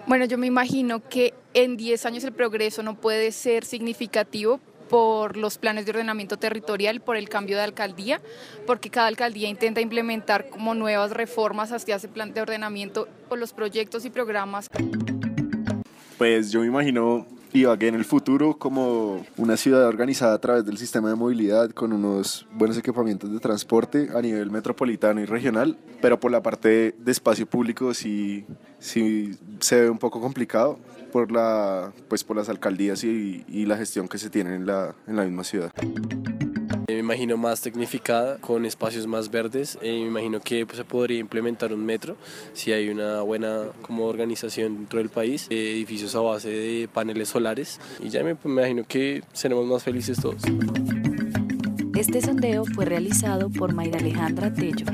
Speaker 31: Bueno, yo me imagino que en 10 años el progreso no puede ser significativo por los planes de ordenamiento territorial, por el cambio de alcaldía, porque cada alcaldía intenta implementar como nuevas reformas hacia ese plan de ordenamiento o los proyectos y programas.
Speaker 32: Pues yo me imagino Ibagué en el futuro como una ciudad organizada a través del sistema de movilidad con unos buenos equipamientos de transporte a nivel metropolitano y regional, pero por la parte de espacio público sí, sí se ve un poco complicado por, la, pues por las alcaldías y, y la gestión que se tiene en la, en la misma ciudad.
Speaker 33: Me imagino más tecnificada, con espacios más verdes. Eh, me imagino que pues, se podría implementar un metro si hay una buena como organización dentro del país, eh, edificios a base de paneles solares. Y ya me, pues, me imagino que seremos más felices todos.
Speaker 20: Este sondeo fue realizado por Mayra Alejandra Tello.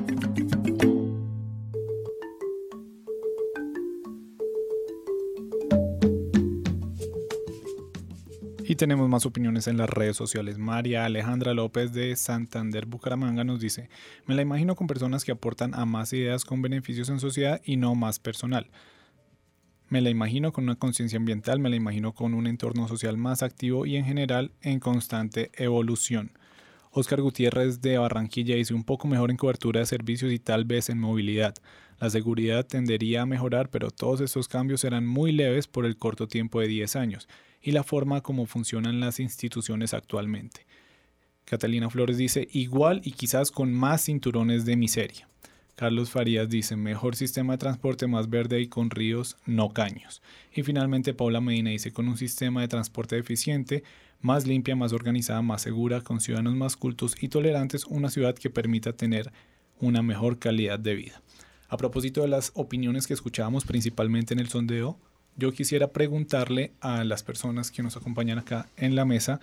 Speaker 12: Y tenemos más opiniones en las redes sociales. María Alejandra López de Santander Bucaramanga nos dice, me la imagino con personas que aportan a más ideas con beneficios en sociedad y no más personal. Me la imagino con una conciencia ambiental, me la imagino con un entorno social más activo y en general en constante evolución. Oscar Gutiérrez de Barranquilla dice un poco mejor en cobertura de servicios y tal vez en movilidad. La seguridad tendería a mejorar, pero todos estos cambios serán muy leves por el corto tiempo de 10 años y la forma como funcionan las instituciones actualmente. Catalina Flores dice igual y quizás con más cinturones de miseria. Carlos Farías dice mejor sistema de transporte más verde y con ríos, no caños. Y finalmente Paula Medina dice con un sistema de transporte eficiente, más limpia, más organizada, más segura, con ciudadanos más cultos y tolerantes, una ciudad que permita tener una mejor calidad de vida. A propósito de las opiniones que escuchábamos principalmente en el sondeo, yo quisiera preguntarle a las personas que nos acompañan acá en la mesa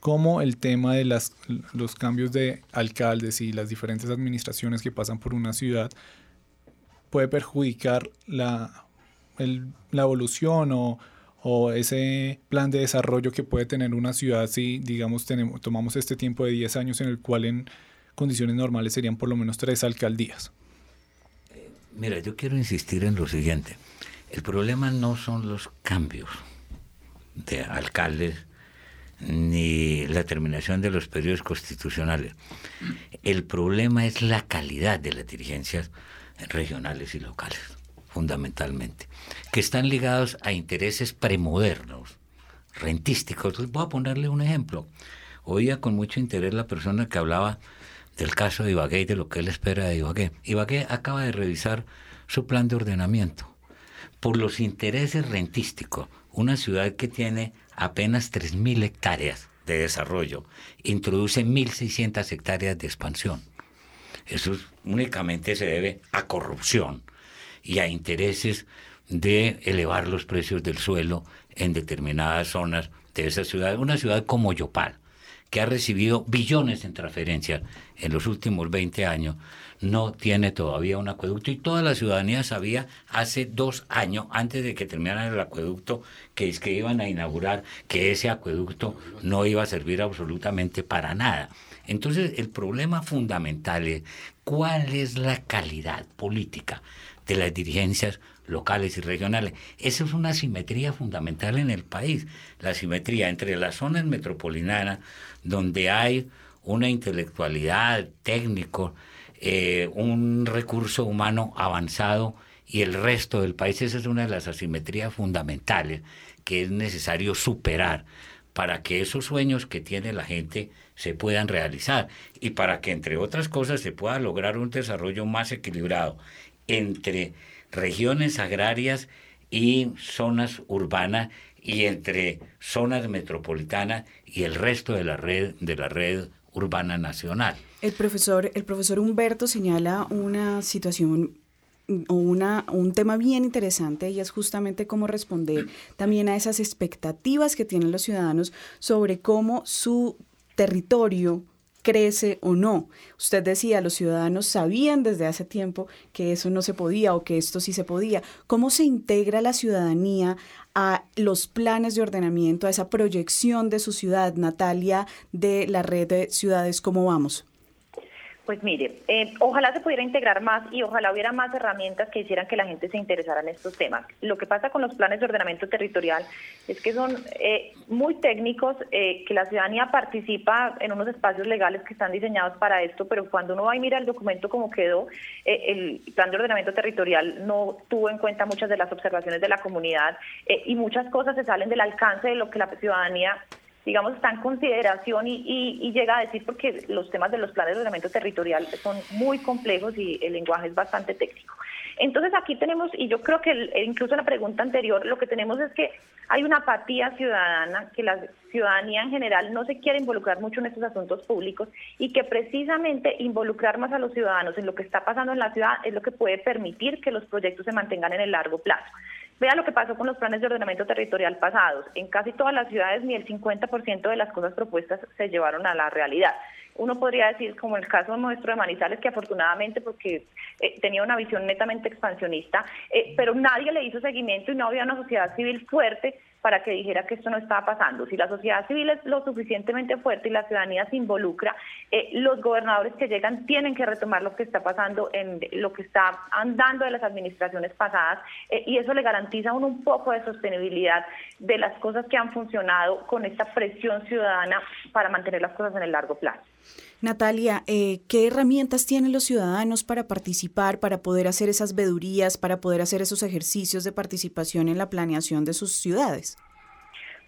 Speaker 12: cómo el tema de las, los cambios de alcaldes y las diferentes administraciones que pasan por una ciudad puede perjudicar la, evolución o, o, ese plan de desarrollo que puede tener una ciudad si, digamos, tenemos, tomamos este tiempo de 10 años en el cual en condiciones normales serían por lo menos tres alcaldías.
Speaker 16: Mira, yo quiero insistir en lo siguiente. El problema no son los cambios de alcaldes ni la terminación de los periodos constitucionales. El problema es la calidad de las dirigencias regionales y locales, fundamentalmente, que están ligados a intereses premodernos, rentísticos. Voy a ponerle un ejemplo. Oía con mucho interés la persona que hablaba del caso de Ibagué y de lo que él espera de Ibagué. Ibagué acaba de revisar su plan de ordenamiento por los intereses rentísticos. Una ciudad que tiene apenas 3.000 hectáreas de desarrollo introduce 1.600 hectáreas de expansión. Eso únicamente se debe a corrupción y a intereses de elevar los precios del suelo en determinadas zonas de esa ciudad. Una ciudad como Yopal, que ha recibido billones en transferencias en los últimos 20 años, no tiene todavía un acueducto y toda la ciudadanía sabía hace dos años, antes de que terminara el acueducto, que es que iban a inaugurar, que ese acueducto no iba a servir absolutamente para nada. Entonces el problema fundamental es cuál es la calidad política de las dirigencias locales y regionales. Esa es una simetría fundamental en el país, la simetría entre las zonas metropolitanas, donde hay una intelectualidad técnico, eh, un recurso humano avanzado y el resto del país. Esa es una de las asimetrías fundamentales que es necesario superar para que esos sueños que tiene la gente se puedan realizar y para que, entre otras cosas, se pueda lograr un desarrollo más equilibrado entre regiones agrarias y zonas urbanas y entre zonas metropolitanas y el resto de la red de la red urbana nacional.
Speaker 11: El profesor, el profesor Humberto señala una situación o una, un tema bien interesante y es justamente cómo responder también a esas expectativas que tienen los ciudadanos sobre cómo su territorio crece o no. Usted decía, los ciudadanos sabían desde hace tiempo que eso no se podía o que esto sí se podía. ¿Cómo se integra la ciudadanía a los planes de ordenamiento, a esa proyección de su ciudad, Natalia, de la red de ciudades ¿Cómo vamos?
Speaker 14: Pues mire, eh, ojalá se pudiera integrar más y ojalá hubiera más herramientas que hicieran que la gente se interesara en estos temas. Lo que pasa con los planes de ordenamiento territorial es que son eh, muy técnicos, eh, que la ciudadanía participa en unos espacios legales que están diseñados para esto, pero cuando uno va y mira el documento como quedó, el plan de ordenamiento territorial no tuvo en cuenta muchas de las observaciones de la comunidad y muchas cosas se salen del alcance de lo que la ciudadanía digamos, está en consideración y, llega a decir porque los temas de los planes de ordenamiento territorial son muy complejos y el lenguaje es bastante técnico. Entonces aquí tenemos, y yo creo que incluso en la pregunta anterior, lo que tenemos es que hay una apatía ciudadana, que la ciudadanía en general no se quiere involucrar mucho en estos asuntos públicos y que precisamente involucrar más a los ciudadanos en lo que está pasando en la ciudad es lo que puede permitir que los proyectos se mantengan en el largo plazo. Vea lo que pasó con los planes de ordenamiento territorial pasados. En casi todas las ciudades ni el 50% de las cosas propuestas se llevaron a la realidad. Uno podría decir, como el caso nuestro de Manizales, que afortunadamente porque eh, tenía una visión netamente expansionista, eh, pero nadie le hizo seguimiento y no había una sociedad civil fuerte para que dijera que esto no estaba pasando. Si la sociedad civil es lo suficientemente fuerte y la ciudadanía se involucra, eh, los gobernadores que llegan tienen que retomar lo que está pasando en lo que está andando de las administraciones pasadas eh, y eso le garantiza a uno un poco de sostenibilidad de las cosas que han funcionado con esta presión ciudadana para mantener las cosas en el largo plazo.
Speaker 11: Natalia, eh, ¿qué herramientas tienen los ciudadanos para participar, para poder hacer esas vedurías, para poder hacer esos ejercicios de participación en la planeación de sus ciudades?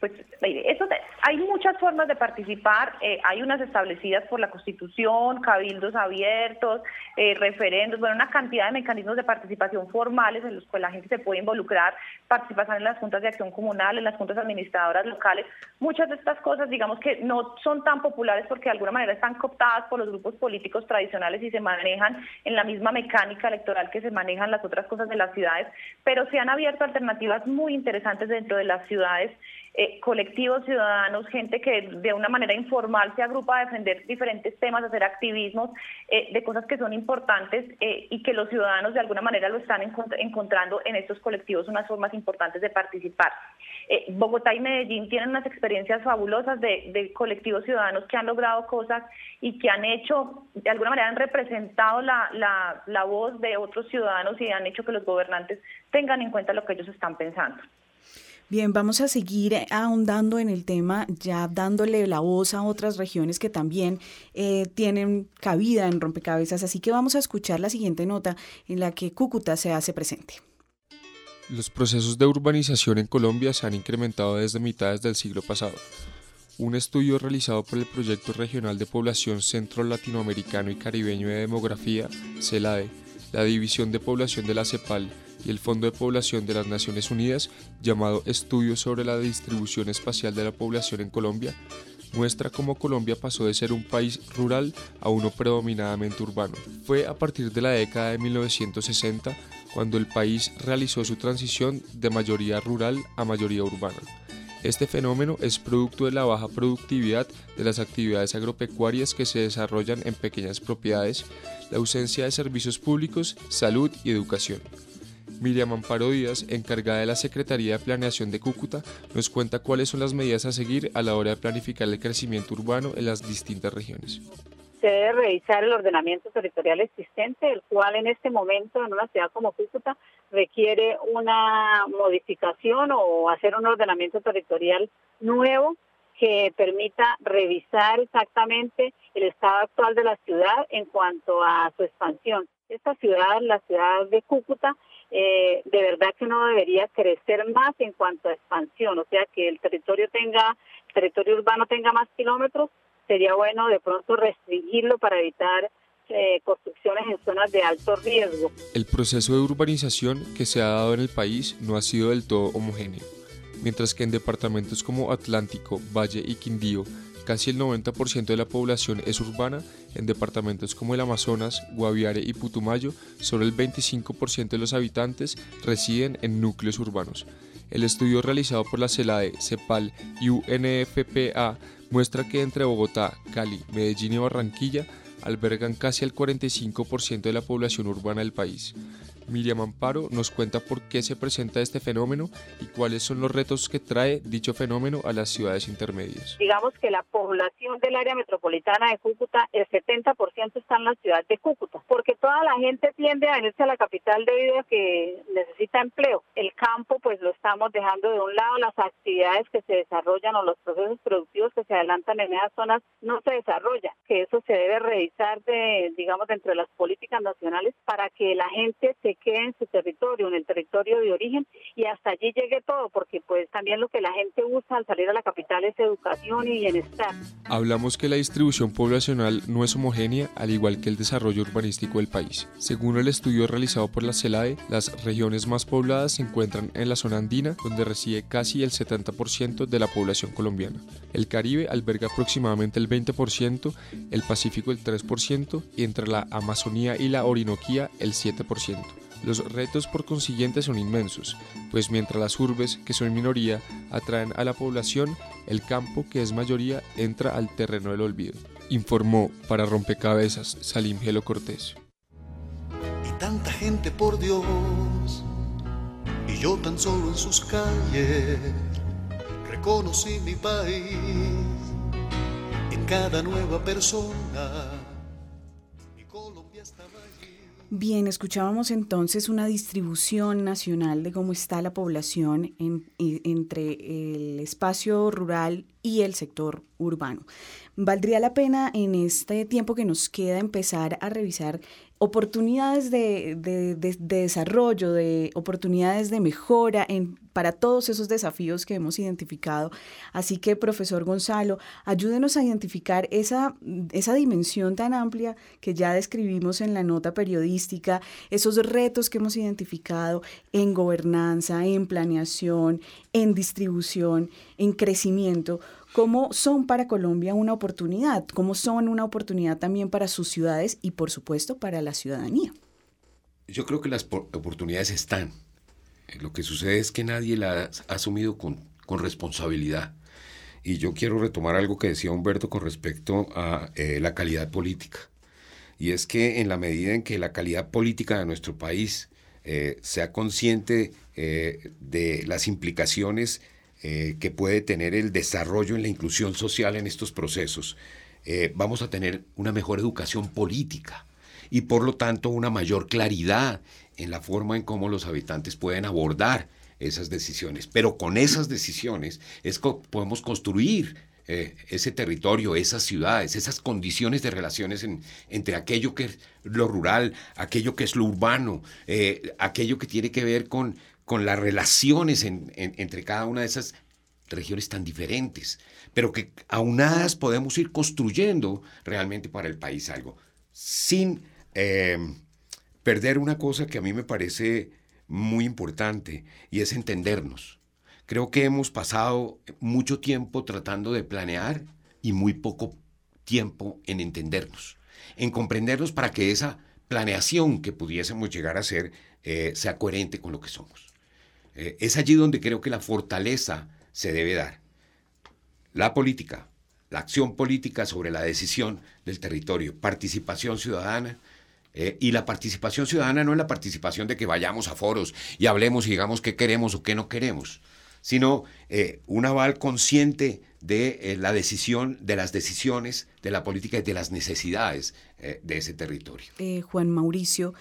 Speaker 14: Pues eso hay muchas formas de participar, eh, hay unas establecidas por la Constitución, cabildos abiertos, eh, referendos, bueno, una cantidad de mecanismos de participación formales en los que la gente se puede involucrar, participar en las juntas de acción comunal, en las juntas administradoras locales. Muchas de estas cosas, digamos que no son tan populares porque de alguna manera están cooptadas por los grupos políticos tradicionales y se manejan en la misma mecánica electoral que se manejan las otras cosas de las ciudades, pero se han abierto alternativas muy interesantes dentro de las ciudades eh, colectivos ciudadanos, gente que de una manera informal se agrupa a defender diferentes temas, hacer activismos eh, de cosas que son importantes eh, y que los ciudadanos de alguna manera lo están encontrando en estos colectivos unas formas importantes de participar. Bogotá y Medellín tienen unas experiencias fabulosas de, colectivos ciudadanos que han logrado cosas y que han hecho, de alguna manera han representado la, la voz de otros ciudadanos y han hecho que los gobernantes tengan en cuenta lo que ellos están pensando.
Speaker 11: Bien, vamos a seguir ahondando en el tema, ya dándole la voz a otras regiones que también eh, tienen cabida en rompecabezas. Así que vamos a escuchar la siguiente nota en la que Cúcuta se hace presente.
Speaker 34: Los procesos de urbanización en Colombia se han incrementado desde mitades del siglo pasado. Un estudio realizado por el Proyecto Regional de Población Centro Latinoamericano y Caribeño de Demografía, CELADE, la División de Población de la CEPAL, y el Fondo de Población de las Naciones Unidas, llamado Estudio sobre la Distribución Espacial de la Población en Colombia, muestra cómo Colombia pasó de ser un país rural a uno predominadamente urbano. Fue a partir de la década de 1960 cuando el país realizó su transición de mayoría rural a mayoría urbana. Este fenómeno es producto de la baja productividad de las actividades agropecuarias que se desarrollan en pequeñas propiedades, la ausencia de servicios públicos, salud y educación. Miriam Amparo Díaz, encargada de la Secretaría de Planeación de Cúcuta, nos cuenta cuáles son las medidas a seguir a la hora de planificar el crecimiento urbano en las distintas regiones
Speaker 35: se debe revisar el ordenamiento territorial existente, el cual en este momento en una ciudad como Cúcuta requiere una modificación o hacer un ordenamiento territorial nuevo que permita revisar exactamente el estado actual de la ciudad en cuanto a su expansión. Esta ciudad, la ciudad de Cúcuta, eh, de verdad que no debería crecer más en cuanto a expansión, o sea que el territorio tenga, territorio urbano tenga más kilómetros, sería bueno de pronto restringirlo para evitar eh, construcciones en zonas de alto riesgo.
Speaker 34: El proceso de urbanización que se ha dado en el país no ha sido del todo homogéneo. Mientras que en departamentos como Atlántico, Valle y Quindío, casi el 90% de la población es urbana, en departamentos como el Amazonas, Guaviare y Putumayo, solo el 25% de los habitantes residen en núcleos urbanos. El estudio realizado por la CELADE, CEPAL y UNFPA muestra que entre Bogotá, Cali, Medellín y Barranquilla albergan casi el 45% de la población urbana del país. Miriam Amparo nos cuenta por qué se presenta este fenómeno y cuáles son los retos que trae dicho fenómeno a las ciudades intermedias.
Speaker 35: Digamos que la población del área metropolitana de Cúcuta, el 70% está en la ciudad de Cúcuta, porque toda la gente tiende a venirse a la capital debido a que necesita empleo. El campo pues lo estamos dejando de un lado, las actividades que se desarrollan o los procesos productivos que se adelantan en esas zonas no se desarrollan, que eso se debe revisar de, digamos, dentro de las políticas nacionales para que la gente se quede en su territorio, en el territorio de origen y hasta allí llegue todo, porque pues también lo que la gente usa al salir a la capital es educación y bienestar.
Speaker 34: Hablamos que la distribución poblacional no es homogénea, al igual que el desarrollo urbanístico del país. Según el estudio realizado por la CELAE, las regiones más pobladas se encuentran en la zona andina, donde reside casi el 70% de la población colombiana. El Caribe alberga aproximadamente el 20%, el Pacífico el 3% y entre la Amazonía y la Orinoquía el 7%. Los retos por consiguiente son inmensos, pues mientras las urbes, que son minoría, atraen a la población, el campo, que es mayoría, entra al terreno del olvido. Informó para Rompecabezas Salim Gelo Cortés.
Speaker 36: Y tanta gente por Dios, y yo tan solo en sus calles, reconocí mi país en cada nueva persona
Speaker 11: Bien, escuchábamos entonces una distribución nacional de cómo está la población entre el espacio rural y el sector urbano. Valdría la pena en este tiempo que nos queda empezar a revisar oportunidades de, desarrollo, de oportunidades de mejora para todos esos desafíos que hemos identificado. Así que, profesor Gonzalo, ayúdenos a identificar esa, esa dimensión tan amplia que ya describimos en la nota periodística, esos retos que hemos identificado en gobernanza, en planeación, en distribución, en crecimiento cómo son para Colombia una oportunidad, cómo son una oportunidad también para sus ciudades y por supuesto para la ciudadanía.
Speaker 15: Yo creo que las oportunidades están. Lo que sucede es que nadie las ha asumido con, responsabilidad. Y yo quiero retomar algo que decía Humberto con respecto a eh, la calidad política. Y es que en la medida en que la calidad política de nuestro país eh, sea consciente eh, de las implicaciones eh, que puede tener el desarrollo en la inclusión social en estos procesos, eh, vamos a tener una mejor educación política y por lo tanto una mayor claridad en la forma en cómo los habitantes pueden abordar esas decisiones. Pero con esas decisiones es podemos construir eh, ese territorio, esas ciudades, esas condiciones de relaciones entre aquello que es lo rural, aquello que es lo urbano, aquello que tiene que ver con con las relaciones entre cada una de esas regiones tan diferentes, pero que aunadas podemos ir construyendo realmente para el país algo, sin em, perder una cosa que a mí me parece muy importante y es entendernos. Creo que hemos pasado mucho tiempo tratando de planear, y muy poco tiempo en entendernos, en comprendernos para que esa planeación que pudiésemos llegar a ser eh, sea coherente con lo que somos. Eh, es allí donde creo que la fortaleza se debe dar. La política, la acción política sobre la decisión del territorio, participación ciudadana, eh, y la participación ciudadana no es la participación de que vayamos a foros y hablemos y digamos qué queremos o qué no queremos, sino eh, un aval consciente de eh, la decisión, de las decisiones, de la política y de las necesidades de ese territorio.
Speaker 11: Juan Mauricio,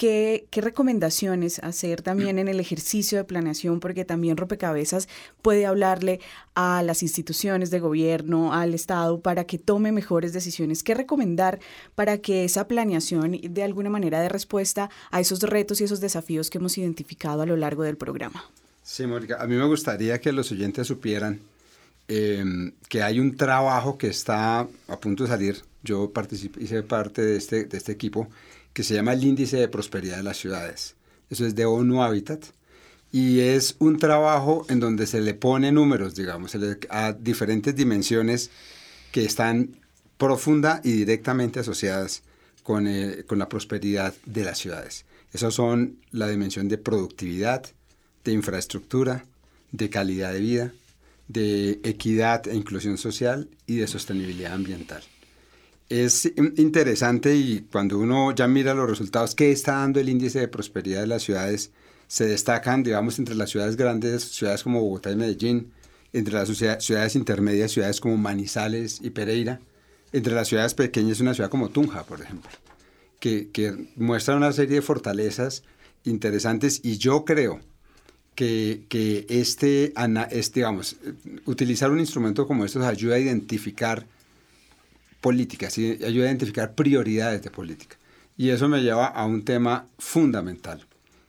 Speaker 11: ¿Qué, recomendaciones hacer también en el ejercicio de planeación? Porque también Rompecabezas puede hablarle a las instituciones de gobierno, al Estado, para que tome mejores decisiones. ¿Qué recomendar para que esa planeación de alguna manera dé respuesta a esos retos y esos desafíos que hemos identificado a lo largo del programa?
Speaker 17: Sí, Mónica, a mí me gustaría que los oyentes supieran em, que hay un trabajo que está a punto de salir. Yo participé, hice parte de este, de este equipo que se llama el Índice de Prosperidad de las Ciudades. Eso es de ONU Habitat. Y es un trabajo en donde se le pone números, digamos, a diferentes dimensiones que están profunda y directamente asociadas con, eh, con la prosperidad de las ciudades. Esas son la dimensión de productividad, de infraestructura, de calidad de vida, de equidad e inclusión social y de sostenibilidad ambiental es interesante y cuando uno ya mira los resultados que está dando el índice de prosperidad de las ciudades, se destacan, digamos, entre las ciudades grandes, ciudades como Bogotá y Medellín, entre las ciudades intermedias, ciudades como Manizales y Pereira, entre las ciudades pequeñas, una ciudad como Tunja, por ejemplo, que, que muestran una serie de fortalezas interesantes y yo creo que, que este, este, digamos, utilizar un instrumento como estos ayuda a identificar política, ¿sí? ayuda a identificar prioridades de política. Y eso me lleva a un tema fundamental,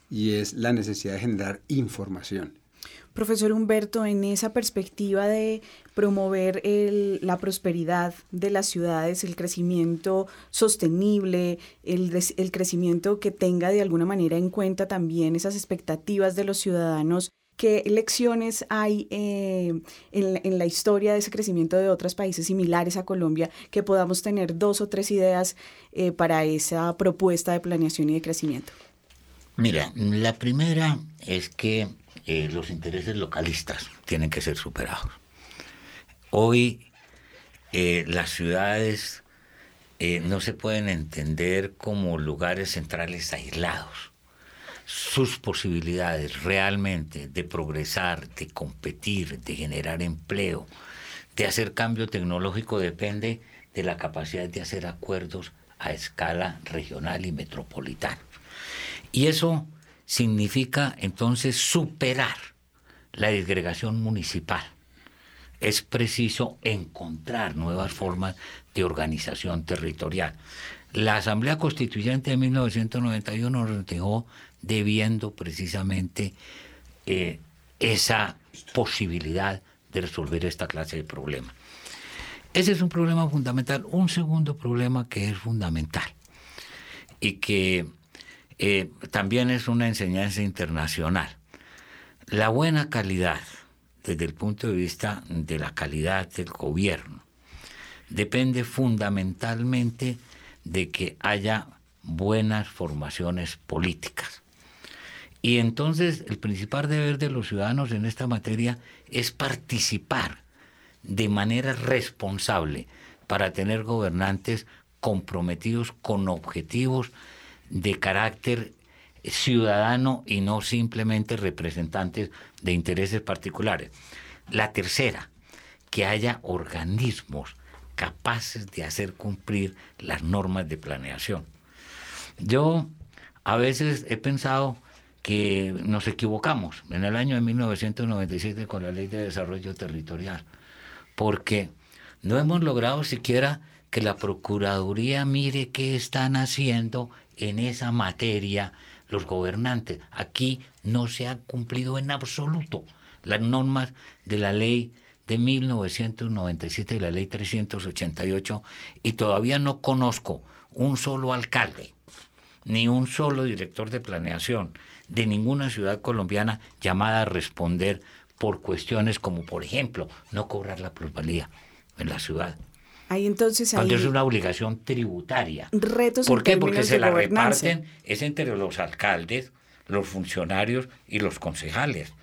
Speaker 17: y es la necesidad de generar información.
Speaker 11: Profesor Humberto, en esa perspectiva de promover la prosperidad de las ciudades, el crecimiento sostenible, el, crecimiento que tenga de alguna manera en cuenta también esas expectativas de los ciudadanos, ¿Qué lecciones hay eh, en, la historia de ese crecimiento de otros países similares a Colombia que podamos tener dos o tres ideas eh, para esa propuesta de planeación y de crecimiento?
Speaker 16: Mira, la primera es que eh, los intereses localistas tienen que ser superados. Hoy las ciudades no se pueden entender como lugares centrales aislados sus posibilidades realmente de progresar, de competir, de generar empleo, de hacer cambio tecnológico depende de la capacidad de hacer acuerdos a escala regional y metropolitana. Y eso significa entonces superar la disgregación municipal. Es preciso encontrar nuevas formas de organización territorial. La Asamblea Constituyente de 1991 nos dejó debiendo precisamente eh, esa posibilidad de resolver esta clase de problemas. Ese es un problema fundamental. Un segundo problema que es fundamental y que eh, también es una enseñanza internacional. La buena calidad, desde el punto de vista de la calidad del gobierno, depende fundamentalmente de que haya buenas formaciones políticas. Y entonces el principal deber de los ciudadanos en esta materia es participar de manera responsable para tener gobernantes comprometidos con objetivos de carácter ciudadano y no simplemente representantes de intereses particulares. La tercera, que haya organismos capaces de hacer cumplir las normas de planeación. Yo a veces he pensado que nos equivocamos en el año de 1997 con la Ley de Desarrollo Territorial, porque no hemos logrado siquiera que la Procuraduría mire qué están haciendo en esa materia los gobernantes. Aquí no se han cumplido en absoluto las normas de la ley de 1997 y la ley 388 y todavía no conozco un solo alcalde ni un solo director de planeación de ninguna ciudad colombiana llamada a responder por cuestiones como, por ejemplo, no cobrar la plusvalía. en la ciudad.
Speaker 11: Ahí entonces
Speaker 16: Cuando es una obligación tributaria.
Speaker 11: Retos
Speaker 16: ¿Por qué? Porque se la reparten, es entre los alcaldes, los funcionarios y los concejales.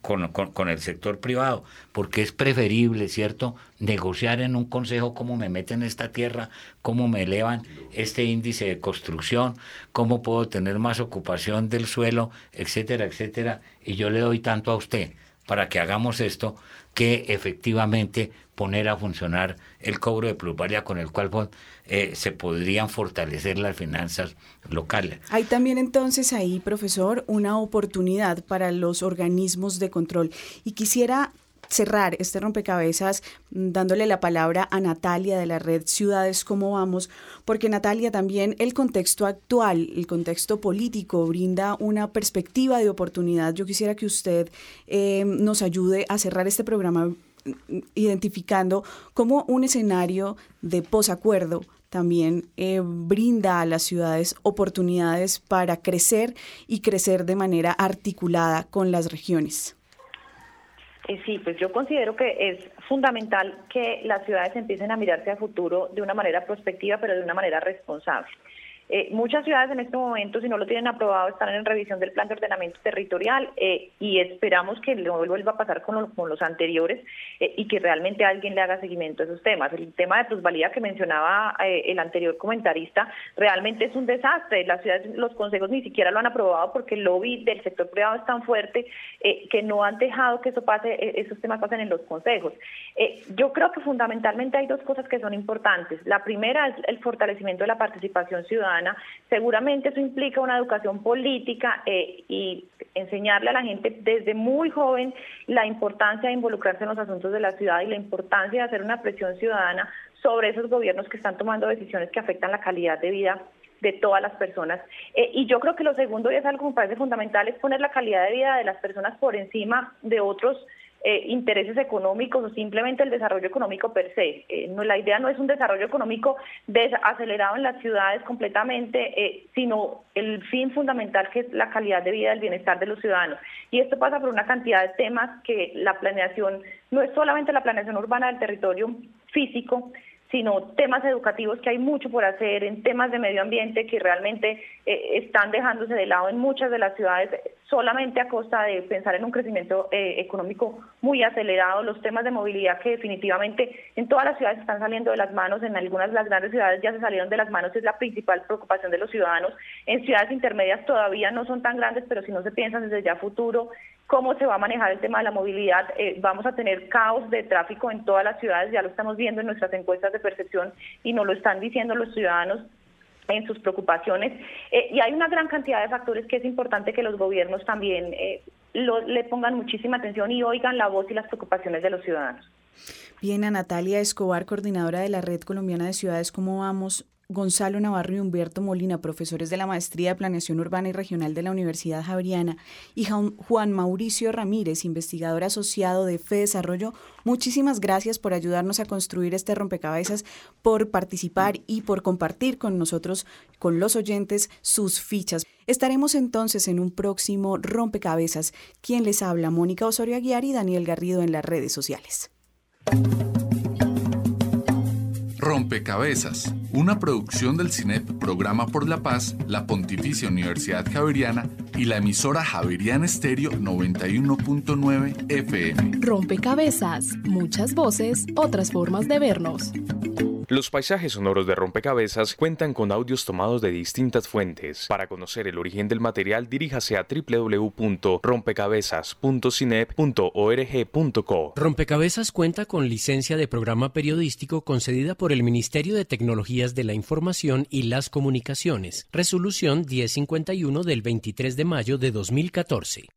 Speaker 16: Con, con- el sector privado, porque es preferible, ¿cierto?, negociar en un consejo cómo me meten esta tierra, cómo me elevan este índice de construcción, cómo puedo tener más ocupación del suelo, etcétera, etcétera, y yo le doy tanto a usted para que hagamos esto, que efectivamente poner a funcionar el cobro de plusvalía con el cual pues, eh, se podrían fortalecer las finanzas locales.
Speaker 11: Hay también entonces ahí, profesor, una oportunidad para los organismos de control. Y quisiera cerrar este rompecabezas mm, dándole la palabra a Natalia de la red Ciudades Cómo Vamos, porque Natalia también el contexto actual, el contexto político brinda una perspectiva de oportunidad. Yo quisiera que usted eh, nos ayude a cerrar este programa identificando cómo un escenario de posacuerdo también eh, brinda a las ciudades oportunidades para crecer y crecer de manera articulada con las regiones.
Speaker 14: Eh, Sí, pues yo considero que es fundamental que las ciudades empiecen a mirarse a futuro de una manera prospectiva, pero de una manera responsable. Eh, muchas ciudades en este momento, si no lo tienen aprobado, están en revisión del plan de ordenamiento territorial eh, y esperamos que no vuelva a pasar con, lo- con los anteriores eh, y que realmente alguien le haga seguimiento a esos temas. El tema de plusvalía que mencionaba el anterior comentarista realmente es un desastre. Las ciudades, los consejos ni siquiera lo han aprobado porque el lobby del sector privado es tan fuerte que no han dejado que eso pase, esos temas pasen en los consejos. Yo creo que fundamentalmente hay dos cosas que son importantes. La primera es el fortalecimiento de la participación ciudadana. Seguramente eso implica una educación política eh, y enseñarle a la gente desde muy joven la importancia de involucrarse en los asuntos de la ciudad y la importancia de hacer una presión ciudadana sobre esos gobiernos que están tomando decisiones que afectan la calidad de vida de todas las personas. Eh, y yo creo que lo segundo, y es algo que me parece fundamental, es poner la calidad de vida de las personas por encima de otros eh, intereses económicos o simplemente el desarrollo económico per se. Eh, la idea no es un desarrollo económico desacelerado en las ciudades completamente, eh, sino el fin fundamental que es la calidad de vida, el bienestar de los ciudadanos. Y esto pasa por una cantidad de temas que la planeación no es solamente la planeación urbana del territorio físico, sino temas educativos que hay mucho por hacer, en temas de medio ambiente que realmente eh, están dejándose de lado en muchas de las ciudades solamente a costa de pensar en un crecimiento eh, económico muy acelerado, los temas de movilidad que definitivamente en todas las ciudades están saliendo de las manos, en algunas de las grandes ciudades ya se salieron de las manos, es la principal preocupación de los ciudadanos, en ciudades intermedias todavía no son tan grandes, pero si no se piensan desde ya futuro cómo se va a manejar el tema de la movilidad. Eh, vamos a tener caos de tráfico en todas las ciudades, ya lo estamos viendo en nuestras encuestas de percepción y nos lo están diciendo los ciudadanos en sus preocupaciones. Eh, y hay una gran cantidad de factores que es importante que los gobiernos también eh, lo- le pongan muchísima atención y oigan la voz y las preocupaciones de los ciudadanos.
Speaker 11: Bien, a Natalia Escobar, coordinadora de la Red Colombiana de Ciudades, ¿cómo vamos? Gonzalo Navarro y Humberto Molina, profesores de la Maestría de Planeación Urbana y Regional de la Universidad Javeriana, y Juan- Mauricio Ramírez, investigador asociado de FE Desarrollo, muchísimas gracias por ayudarnos a construir este rompecabezas, por participar y por compartir con nosotros, con los oyentes, sus fichas. Estaremos entonces en un próximo rompecabezas. Quien les habla, Mónica Osorio Aguiar y Daniel Garrido en las redes sociales.
Speaker 37: Rompecabezas, una producción del CINEP Programa por la Paz, la Pontificia Universidad Javeriana y la emisora Javeriana Estéreo 91.9 FM.
Speaker 38: Rompecabezas, muchas voces, otras formas de vernos.
Speaker 39: Los paisajes sonoros de Rompecabezas cuentan con audios tomados de distintas fuentes. Para conocer el origen del material, diríjase a www.rompecabezas.cinep.org.co.
Speaker 23: Rompecabezas cuenta con licencia de programa periodístico concedida por el Ministerio de Tecnologías de la Información y las Comunicaciones. Resolución 1051 del 23 de mayo de 2014.